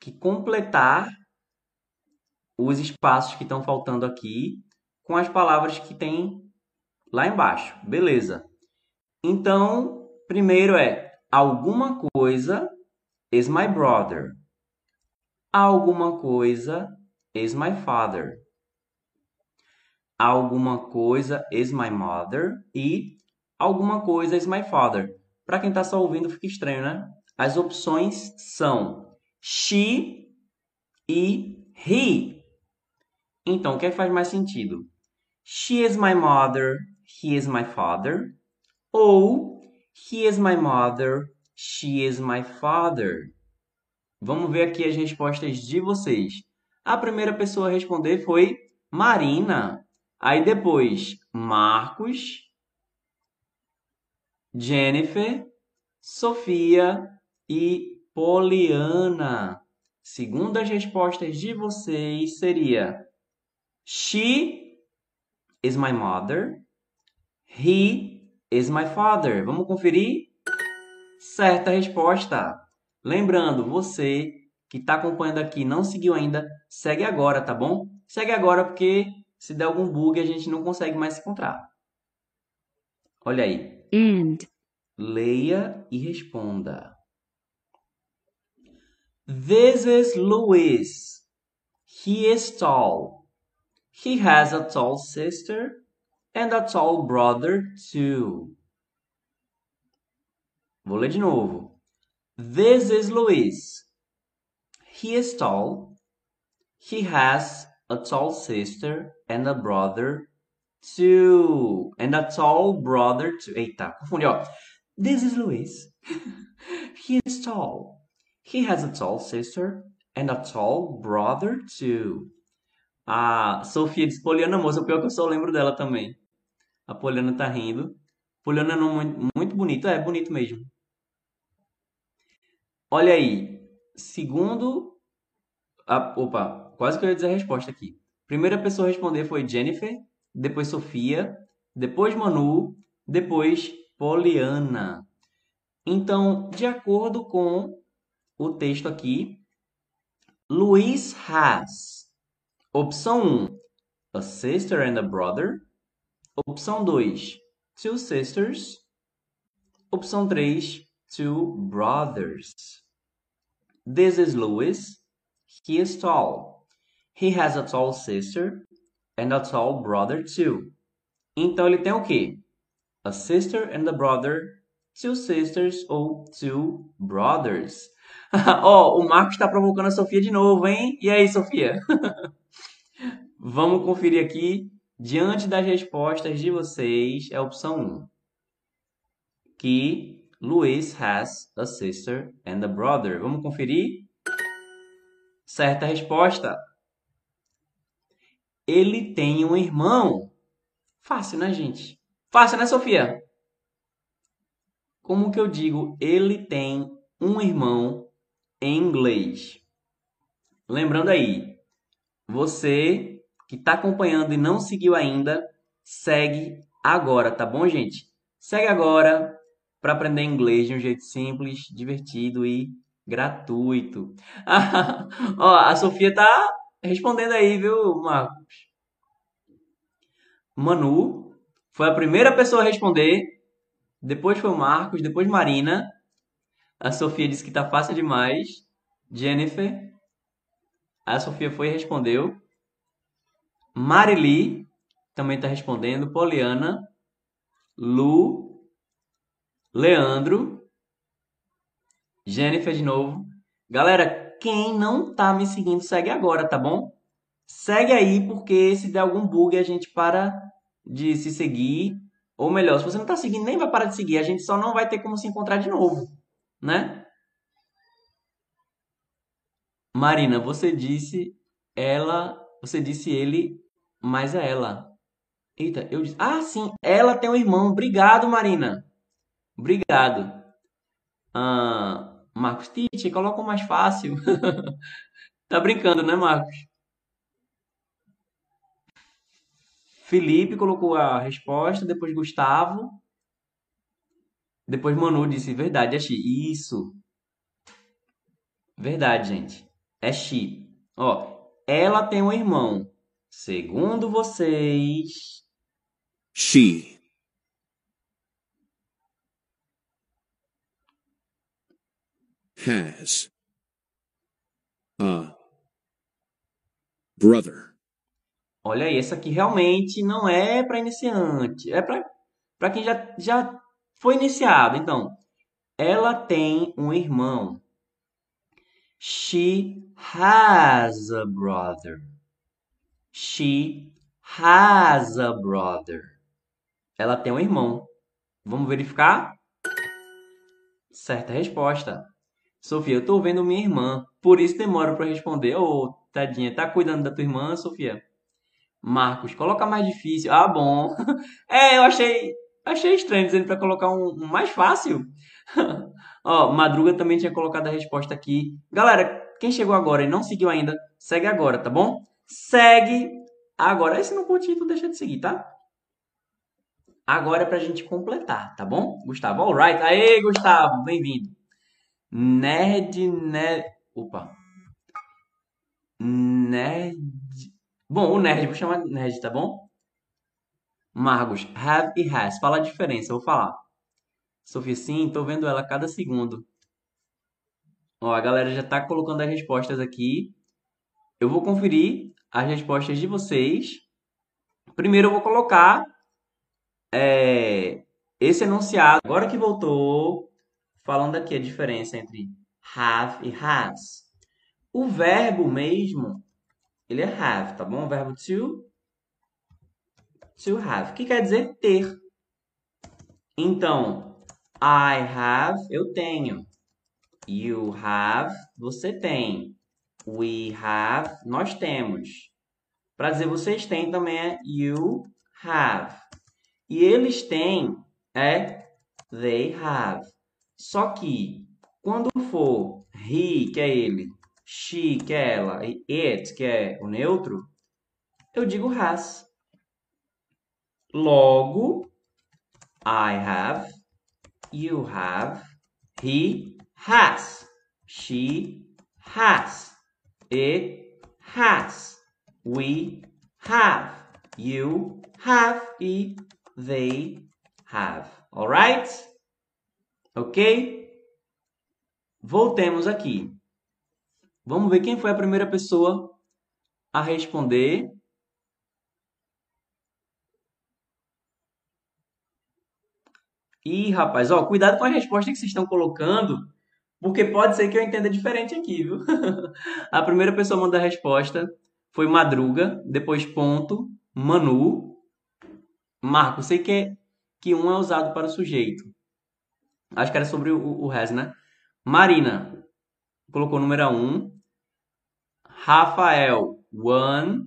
que completar os espaços que estão faltando aqui com as palavras que tem lá embaixo. Beleza. Então, primeiro é alguma coisa is my brother. Alguma coisa is my father. Alguma coisa is my mother e alguma coisa is my father. Para quem está só ouvindo fica estranho, né? As opções são she e he. Então, o que, é que faz mais sentido? She is my mother, he is my father. Ou he is my mother, she is my father. Vamos ver aqui as respostas de vocês. A primeira pessoa a responder foi Marina. Aí depois, Marcos, Jennifer, Sofia e Poliana. Segundo as respostas de vocês, seria She is my mother. He is my father. Vamos conferir? Certa resposta. Lembrando, você que está acompanhando aqui não seguiu ainda, segue agora, tá bom? Segue agora porque se der algum bug a gente não consegue mais se encontrar. Olha aí. and, Leia e responda. This is Luis. He is tall. He has a tall sister and a tall brother too. Vou ler de novo. This is Luis. He is tall. He has a tall sister and a brother too. And a tall brother too. Eita, confundi, ó. This is Luis. he is tall. He has a tall sister and a tall brother too. A Sofia diz Poliana moça, pior que eu só lembro dela também. A Poliana tá rindo. Poliana não muito, muito bonito, é bonito mesmo. Olha aí, segundo a, opa, quase que eu ia dizer a resposta aqui. Primeira pessoa a responder foi Jennifer, depois Sofia, depois Manu, depois Poliana. Então, de acordo com o texto aqui, Luis has. Opção 1, a sister and a brother. Opção 2, two sisters. Opção 3, two brothers. This is Louis. He is tall. He has a tall sister and a tall brother too. Então ele tem o quê? A sister and a brother, two sisters ou two brothers. Ó, oh, o Marcos está provocando a Sofia de novo, hein? E aí, Sofia? Vamos conferir aqui. Diante das respostas de vocês, é a opção 1. Que Luis has a sister and a brother. Vamos conferir? Certa resposta. Ele tem um irmão. Fácil, né, gente? Fácil, né, Sofia? Como que eu digo ele tem um irmão em inglês? Lembrando aí, você que está acompanhando e não seguiu ainda, segue agora, tá bom, gente? Segue agora para aprender inglês de um jeito simples, divertido e gratuito. Ó, a Sofia tá respondendo aí, viu, Marcos? Manu foi a primeira pessoa a responder. Depois foi o Marcos, depois Marina. A Sofia disse que tá fácil demais. Jennifer. A Sofia foi e respondeu. Marili também tá respondendo. Poliana. Lu. Leandro. Jennifer de novo. Galera, quem não tá me seguindo, segue agora, tá bom? Segue aí, porque se der algum bug, a gente para de se seguir Ou melhor, se você não tá seguindo, nem vai parar de seguir. A gente só não vai ter como se encontrar de novo, né? Marina, você disse ela, você disse ele, mas é ela. Eita, eu disse. Ah, sim, ela tem um irmão. Obrigado, Marina. Obrigado. Ah, Marcos, Tite, coloca o mais fácil. tá brincando, né, Marcos? Felipe colocou a resposta, depois Gustavo. Depois Manu disse, verdade, é Xi. Isso. Verdade, gente. É Xi. Ó, ela tem um irmão. Segundo vocês, She. Has. A. Brother. olha aí, essa aqui realmente não é para iniciante, é para quem já já foi iniciado. Então, ela tem um irmão. She has a brother. She has a brother. Ela tem um irmão. Vamos verificar? Certa resposta. Sofia, eu tô vendo minha irmã, por isso demoro para responder. Ô, tadinha, tá cuidando da tua irmã, Sofia? Marcos, coloca mais difícil. Ah, bom. É, eu achei, achei estranho dizendo para colocar um, um mais fácil. Ó, Madruga também tinha colocado a resposta aqui. Galera, quem chegou agora e não seguiu ainda, segue agora, tá bom? Segue agora. Aí se não curtir, tu deixa de seguir, tá? Agora é pra gente completar, tá bom? Gustavo, alright. Aê, Gustavo, bem-vindo. Nerd, nerd... Opa. Nerd... Bom, o nerd, vou chamar nerd, tá bom? Margos, have e has. Fala a diferença, eu vou falar. Sofia, sim, tô vendo ela a cada segundo. Ó, a galera já tá colocando as respostas aqui. Eu vou conferir as respostas de vocês. Primeiro eu vou colocar é, esse enunciado. Agora que voltou, falando aqui a diferença entre have e has. O verbo mesmo, ele é have, tá bom? O verbo to, to have, que quer dizer ter. Então, I have, eu tenho. You have, você tem. We have, nós temos. Para dizer vocês têm também é you have. E eles têm é they have. Só que quando for he, que é ele, she, que é ela, e it, que é o neutro, eu digo has. Logo, I have, you have, he has, she has, it has, we have, you have e they have. Alright? Ok? Voltemos aqui. Vamos ver quem foi a primeira pessoa a responder. Ih, rapaz, ó, cuidado com a resposta que vocês estão colocando, porque pode ser que eu entenda diferente aqui, viu? a primeira pessoa a mandar a resposta foi Madruga, depois ponto, Manu, Marco. Sei que, é, que um é usado para o sujeito. Acho que era sobre o, o has, né? Marina colocou número 1. Um. Rafael, 1.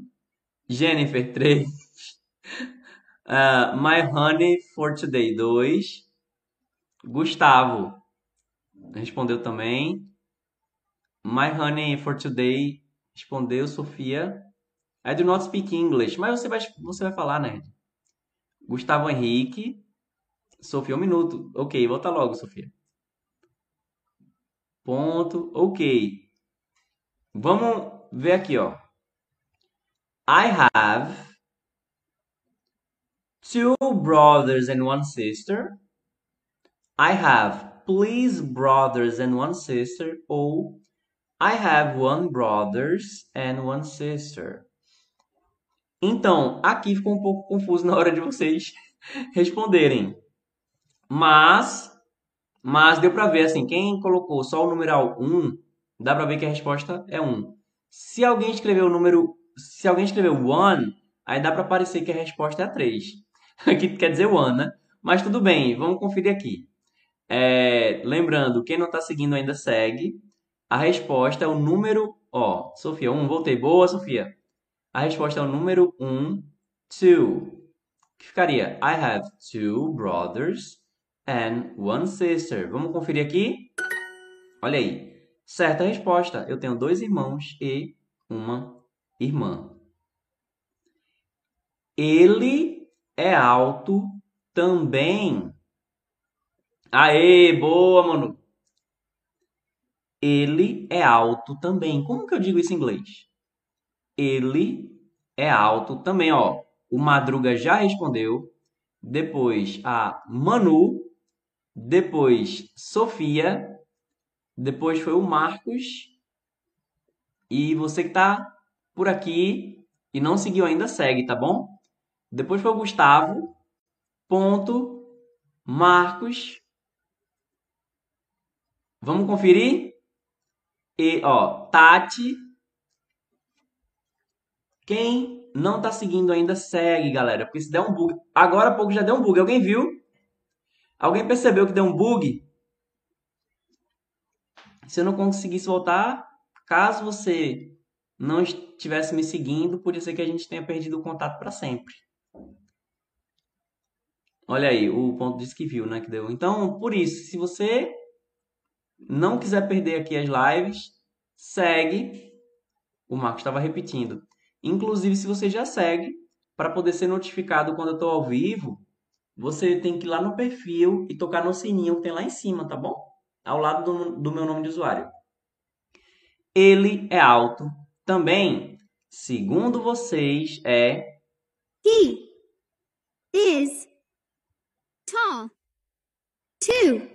Jennifer, 3. Uh, my honey for today, 2. Gustavo respondeu também. My honey for today respondeu. Sofia. I do not speak English. Mas você vai, você vai falar, né? Gustavo Henrique. Sofia, um minuto. Ok, volta logo, Sofia. Ponto. Ok. Vamos ver aqui, ó. I have two brothers and one sister. I have please brothers and one sister. Ou I have one brothers and one sister. Então, aqui ficou um pouco confuso na hora de vocês responderem. Mas, mas deu para ver assim, quem colocou só o numeral 1, dá para ver que a resposta é 1. Se alguém escreveu o número, se alguém escreveu 1, aí dá para parecer que a resposta é 3. que quer dizer one, né? Mas tudo bem, vamos conferir aqui. É, lembrando, quem não está seguindo ainda segue. A resposta é o número. Ó, Sofia, 1, um, voltei. Boa, Sofia. A resposta é o número 1, um, two. Que ficaria: I have two brothers and one sister. Vamos conferir aqui? Olha aí. Certa resposta. Eu tenho dois irmãos e uma irmã. Ele é alto também. Aê, boa, mano. Ele é alto também. Como que eu digo isso em inglês? Ele é alto também, ó. O Madruga já respondeu. Depois a Manu. Depois Sofia. Depois foi o Marcos. E você que tá por aqui e não seguiu ainda, segue, tá bom? Depois foi o Gustavo. Ponto. Marcos. Vamos conferir? E, ó, Tati. Quem não tá seguindo ainda, segue, galera. Porque se der um bug. Agora há pouco já deu um bug. Alguém viu? Alguém percebeu que deu um bug? Se eu não conseguisse voltar, caso você não estivesse me seguindo, podia ser que a gente tenha perdido o contato para sempre. Olha aí, o ponto disse que viu, né? Que deu. Então, por isso, se você não quiser perder aqui as lives, segue. O Marcos estava repetindo. Inclusive, se você já segue, para poder ser notificado quando eu estou ao vivo, você tem que ir lá no perfil e tocar no sininho que tem lá em cima, tá bom? Ao lado do, do meu nome de usuário. Ele é alto também, segundo vocês, é. He is tall too.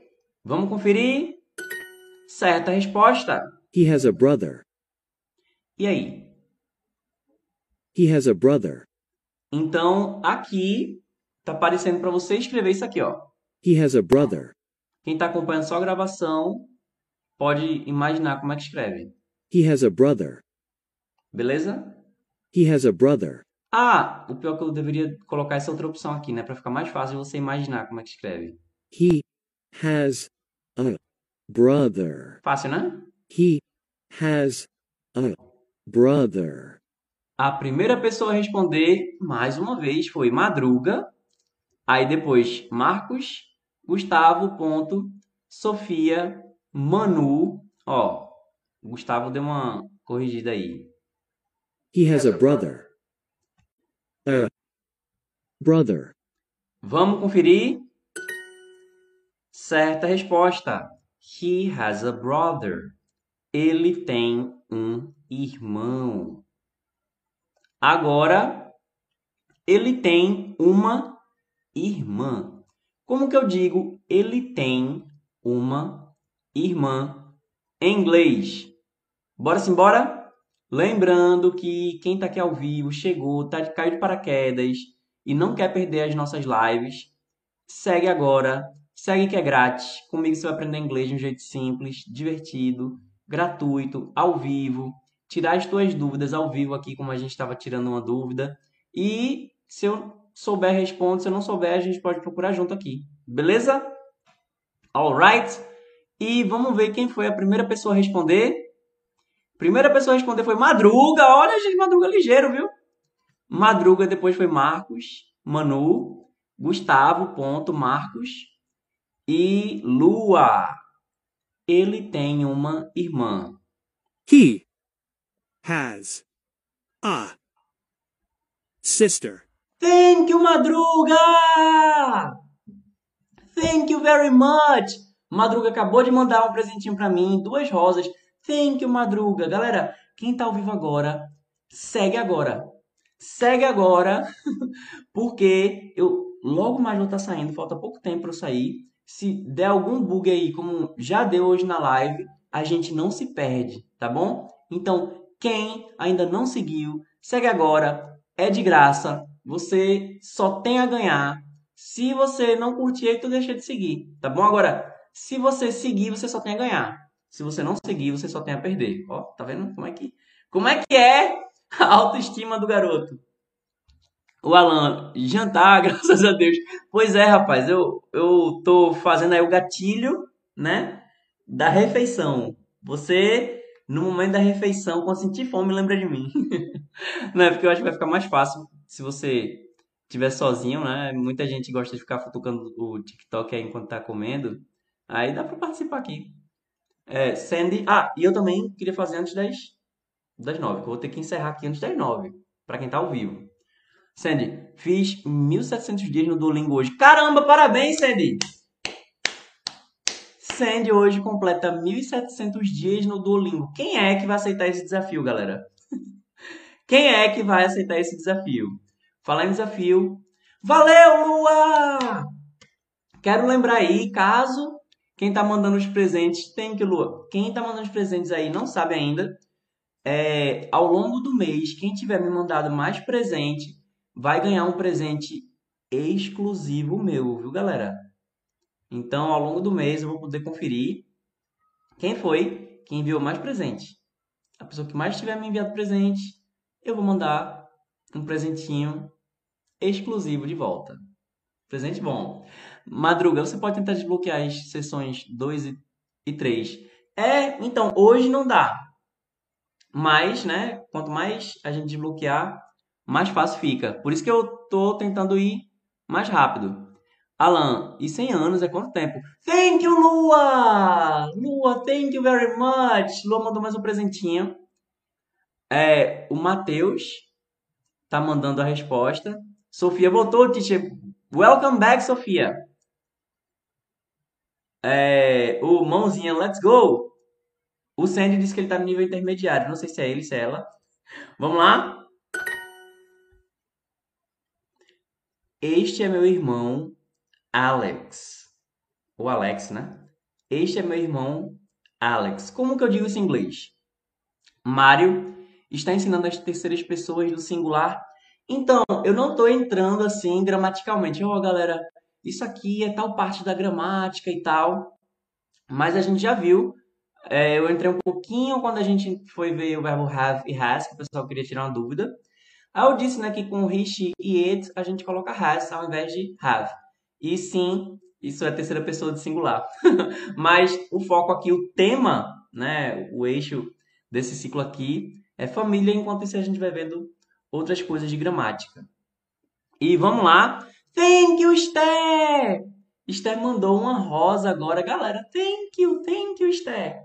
Vamos conferir? Certa resposta. He has a brother. E aí? He has a brother. Então, aqui tá aparecendo para você escrever isso aqui, ó. He has a brother. Quem está acompanhando só a gravação pode imaginar como é que escreve. He has a brother. Beleza? He has a brother. Ah, o pior é que eu deveria colocar essa outra opção aqui, né, para ficar mais fácil você imaginar como é que escreve. He has a brother. Fácil, né? He has a brother. A primeira pessoa a responder, mais uma vez, foi Madruga. Aí depois Marcos, Gustavo, ponto, Sofia, Manu. Ó, Gustavo deu uma corrigida aí. He has a brother. A brother. Vamos conferir? Certa resposta. He has a brother. Ele tem um irmão. Agora, ele tem uma irmã. Como que eu digo ele tem uma irmã em inglês? Bora simbora? Lembrando que quem está aqui ao vivo, chegou, tá de caiu de paraquedas e não quer perder as nossas lives, segue agora, segue que é grátis. Comigo você vai aprender inglês de um jeito simples, divertido, gratuito, ao vivo, tirar as tuas dúvidas ao vivo aqui, como a gente estava tirando uma dúvida. E se eu souber, responde. Se eu não souber, a gente pode procurar junto aqui. Beleza? Alright? E vamos ver quem foi a primeira pessoa a responder. Primeira pessoa a responder foi Madruga. Olha, gente, Madruga ligeiro, viu? Madruga, depois foi Marcos, Manu, Gustavo, ponto, Marcos e Lua. Ele tem uma irmã. He has a sister. Thank you, Madruga! Thank you very much! Madruga acabou de mandar um presentinho para mim, duas rosas. Thank you, Madruga. Galera, quem tá ao vivo agora, segue agora. Segue agora, porque eu logo mais vou estar tá saindo, falta pouco tempo para eu sair. Se der algum bug aí, como já deu hoje na live, a gente não se perde, tá bom? Então, quem ainda não seguiu, segue agora, é de graça, você só tem a ganhar. Se você não curtir, aí tu deixa de seguir, tá bom? Agora, se você seguir, você só tem a ganhar. Se você não seguir, você só tem a perder. Ó, tá vendo como é que como é que é a autoestima do garoto? O Alan, jantar, graças a Deus. Pois é, rapaz, eu, eu tô fazendo aí o gatilho, né? Da refeição. Você, no momento da refeição, quando sentir fome, lembra de mim. Não é porque eu acho que vai ficar mais fácil se você estiver sozinho, né? Muita gente gosta de ficar futucando o TikTok aí enquanto tá comendo. Aí dá pra participar aqui. É, Sandy. Ah, e eu também queria fazer antes das, das nove, que eu vou ter que encerrar aqui antes das nove, pra quem tá ao vivo. Sandy, fiz 1.700 dias no Duolingo hoje. Caramba, parabéns, Sandy! Sandy hoje completa 1.700 dias no Duolingo. Quem é que vai aceitar esse desafio, galera? Quem é que vai aceitar esse desafio? Falar em desafio. Valeu, Lua! Quero lembrar aí, caso quem tá mandando os presentes, tem que, Lua. Quem tá mandando os presentes aí não sabe ainda. É, ao longo do mês, quem tiver me mandado mais presente, vai ganhar um presente exclusivo meu, viu, galera? Então, ao longo do mês, eu vou poder conferir quem foi que enviou mais presente. A pessoa que mais tiver me enviado presente, eu vou mandar um presentinho exclusivo de volta. Presente bom. Madruga, você pode tentar desbloquear as sessões 2 e 3. É, então, hoje não dá. Mas, né, quanto mais a gente desbloquear, mais fácil fica. Por isso que eu tô tentando ir mais rápido. Alan, e 100 anos é quanto tempo? Thank you, Lua! Lua, thank you very much! Lua mandou mais um presentinho. É, o Matheus tá mandando a resposta. Sofia voltou, teacher. Welcome back, Sofia. É, o Mãozinha, let's go! O Sandy disse que ele tá no nível intermediário. Não sei se é ele, se é ela. Vamos lá? Este é meu irmão Alex. O Alex, né? Este é meu irmão Alex. Como que eu digo isso em inglês? Mário está ensinando as terceiras pessoas do singular. Então, eu não estou entrando assim gramaticalmente. Ó, oh, galera, isso aqui é tal parte da gramática e tal. Mas a gente já viu. É, eu entrei um pouquinho quando a gente foi ver o verbo have e has, que o pessoal queria tirar uma dúvida. Aí eu disse né, que com he, she e it a gente coloca has ao invés de have. E sim, isso é terceira pessoa de singular. Mas o foco aqui, o tema, né, o eixo desse ciclo aqui é família, enquanto isso a gente vai vendo outras coisas de gramática. E vamos lá. Thank you, Esther! Esther mandou uma rosa agora, galera. Thank you, thank you, Esther.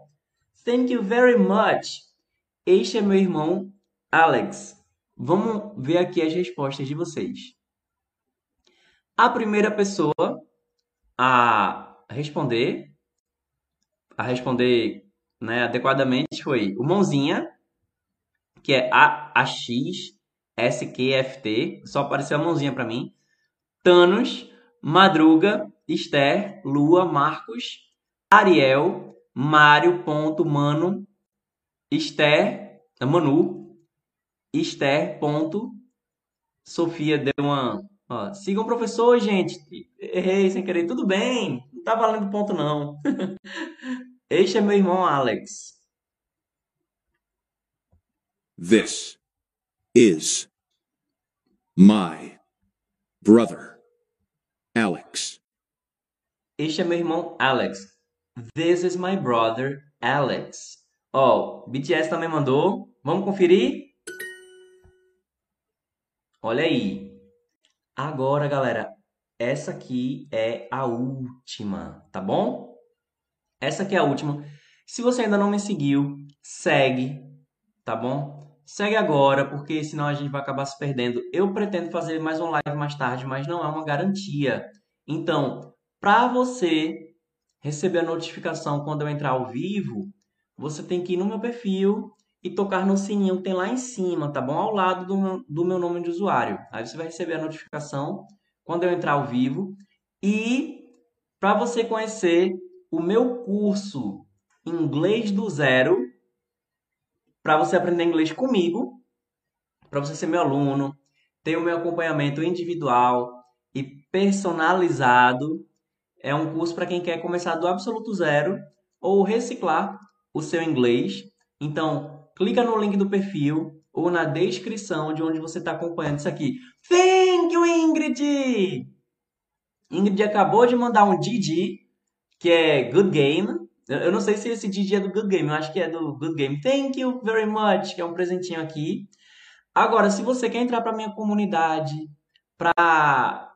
Thank you very much. Este é meu irmão Alex. Vamos ver aqui as respostas de vocês. A primeira pessoa a responder, a responder né, adequadamente foi o Mãozinha, que é A, AX, SQFT, só apareceu a mãozinha para mim. Thanos, Madruga, Esther, Lua, Marcos, Ariel, Mário, ponto, Mano, Esther, Manu, Esther. Ponto, Sofia deu uma. Ó, sigam o professor, gente. Errei sem querer. Tudo bem. Não tá valendo ponto, não. este é meu irmão Alex. This is my brother, Alex. Este é meu irmão Alex. This is my brother, Alex. Ó, oh, BTS também mandou. Vamos conferir? Olha aí. Agora, galera, essa aqui é a última, tá bom? Essa aqui é a última. Se você ainda não me seguiu, segue, tá bom? Segue agora, porque senão a gente vai acabar se perdendo. Eu pretendo fazer mais um live mais tarde, mas não é uma garantia. Então, para você receber a notificação quando eu entrar ao vivo, você tem que ir no meu perfil e tocar no sininho que tem lá em cima, tá bom? Ao lado do meu, do meu nome de usuário. Aí você vai receber a notificação quando eu entrar ao vivo. E para você conhecer o meu curso Inglês do Zero, para você aprender inglês comigo, para você ser meu aluno, ter o meu acompanhamento individual e personalizado. É um curso para quem quer começar do absoluto zero ou reciclar o seu inglês. Então, clica no link do perfil ou na descrição de onde você está acompanhando isso aqui. Thank you, Ingrid! Ingrid acabou de mandar um GG, que é Good Game. Eu não sei se esse GG é do Good Game, eu acho que é do Good Game. Thank you very much, que é um presentinho aqui. Agora, se você quer entrar para minha comunidade, para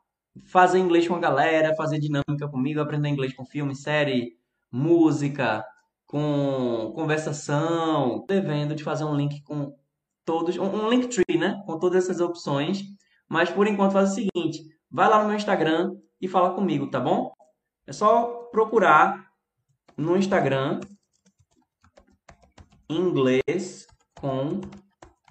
fazer inglês com a galera, fazer dinâmica comigo, aprender inglês com filme, série, música, com conversação, devendo de fazer um link com todos, um, um link tree, né? Com todas essas opções. Mas por enquanto faz o seguinte, vai lá no meu Instagram e fala comigo, tá bom? É só procurar no Instagram inglês com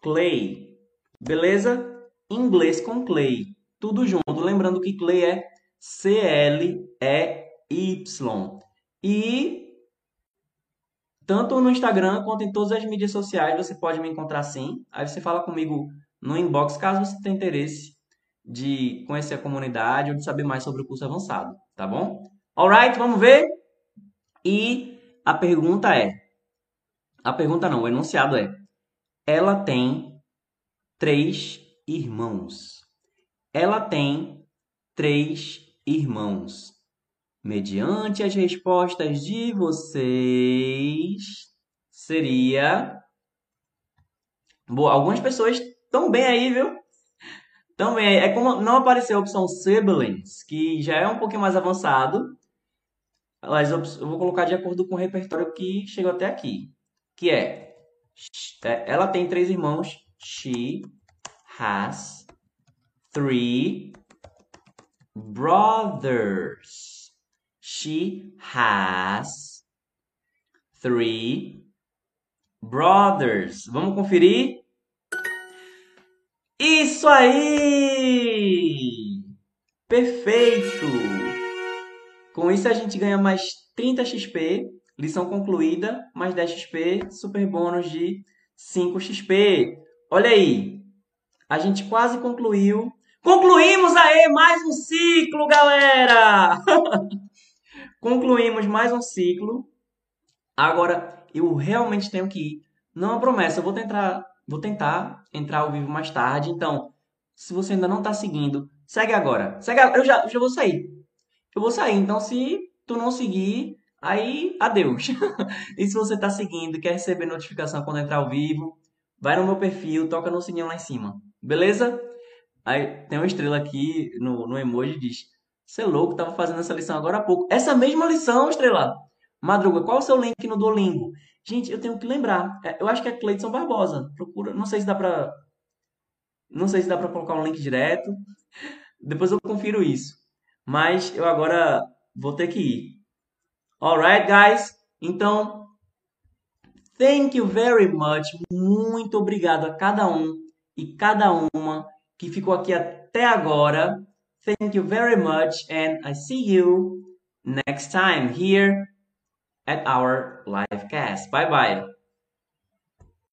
Clay. Beleza? Inglês com Clay. Tudo junto. Lembrando que Clay é C-L-E-Y. E tanto no Instagram quanto em todas as mídias sociais você pode me encontrar assim. Aí você fala comigo no inbox caso você tenha interesse de conhecer a comunidade ou de saber mais sobre o curso avançado, tá bom? Alright, vamos ver? E a pergunta é: a pergunta não, o enunciado é: ela tem três irmãos. Ela tem três irmãos. Mediante as respostas de vocês, seria. Boa, algumas pessoas estão bem aí, viu? Aí. É como não apareceu a opção siblings, que já é um pouquinho mais avançado. As op- eu vou colocar de acordo com o repertório que chegou até aqui. Que é. é, Ela tem três irmãos. She has three brothers. She has three brothers. Vamos conferir? Isso aí! Perfeito! Com isso a gente ganha mais 30 XP, lição concluída, mais 10 XP, super bônus de 5 XP. Olha aí, a gente quase concluiu. Concluímos aí mais um ciclo, galera! Concluímos mais um ciclo. Agora eu realmente tenho que ir. Não é uma promessa, eu vou tentar, vou tentar entrar ao vivo mais tarde. Então, se você ainda não está seguindo, segue agora. Segue, eu já, eu já vou sair. Eu vou sair. Então, se tu não seguir, aí adeus. e se você está seguindo quer receber notificação quando entrar ao vivo, vai no meu perfil, toca no sininho lá em cima. Beleza? Aí tem uma estrela aqui no, no emoji diz: Você é louco, tava fazendo essa lição agora há pouco. Essa mesma lição, estrela. Madruga, qual é o seu link no Duolingo? Gente, eu tenho que lembrar. É, Eu acho que é Cleiton Barbosa. Procura, não sei se dá pra. Não sei se dá pra colocar um link direto. Depois eu confiro isso. Mas eu agora vou ter que ir. Alright, guys? Então, thank you very much. Muito obrigado a cada um e cada uma que ficou aqui até agora. Thank you very much and I see you next time here at our live cast. Bye bye.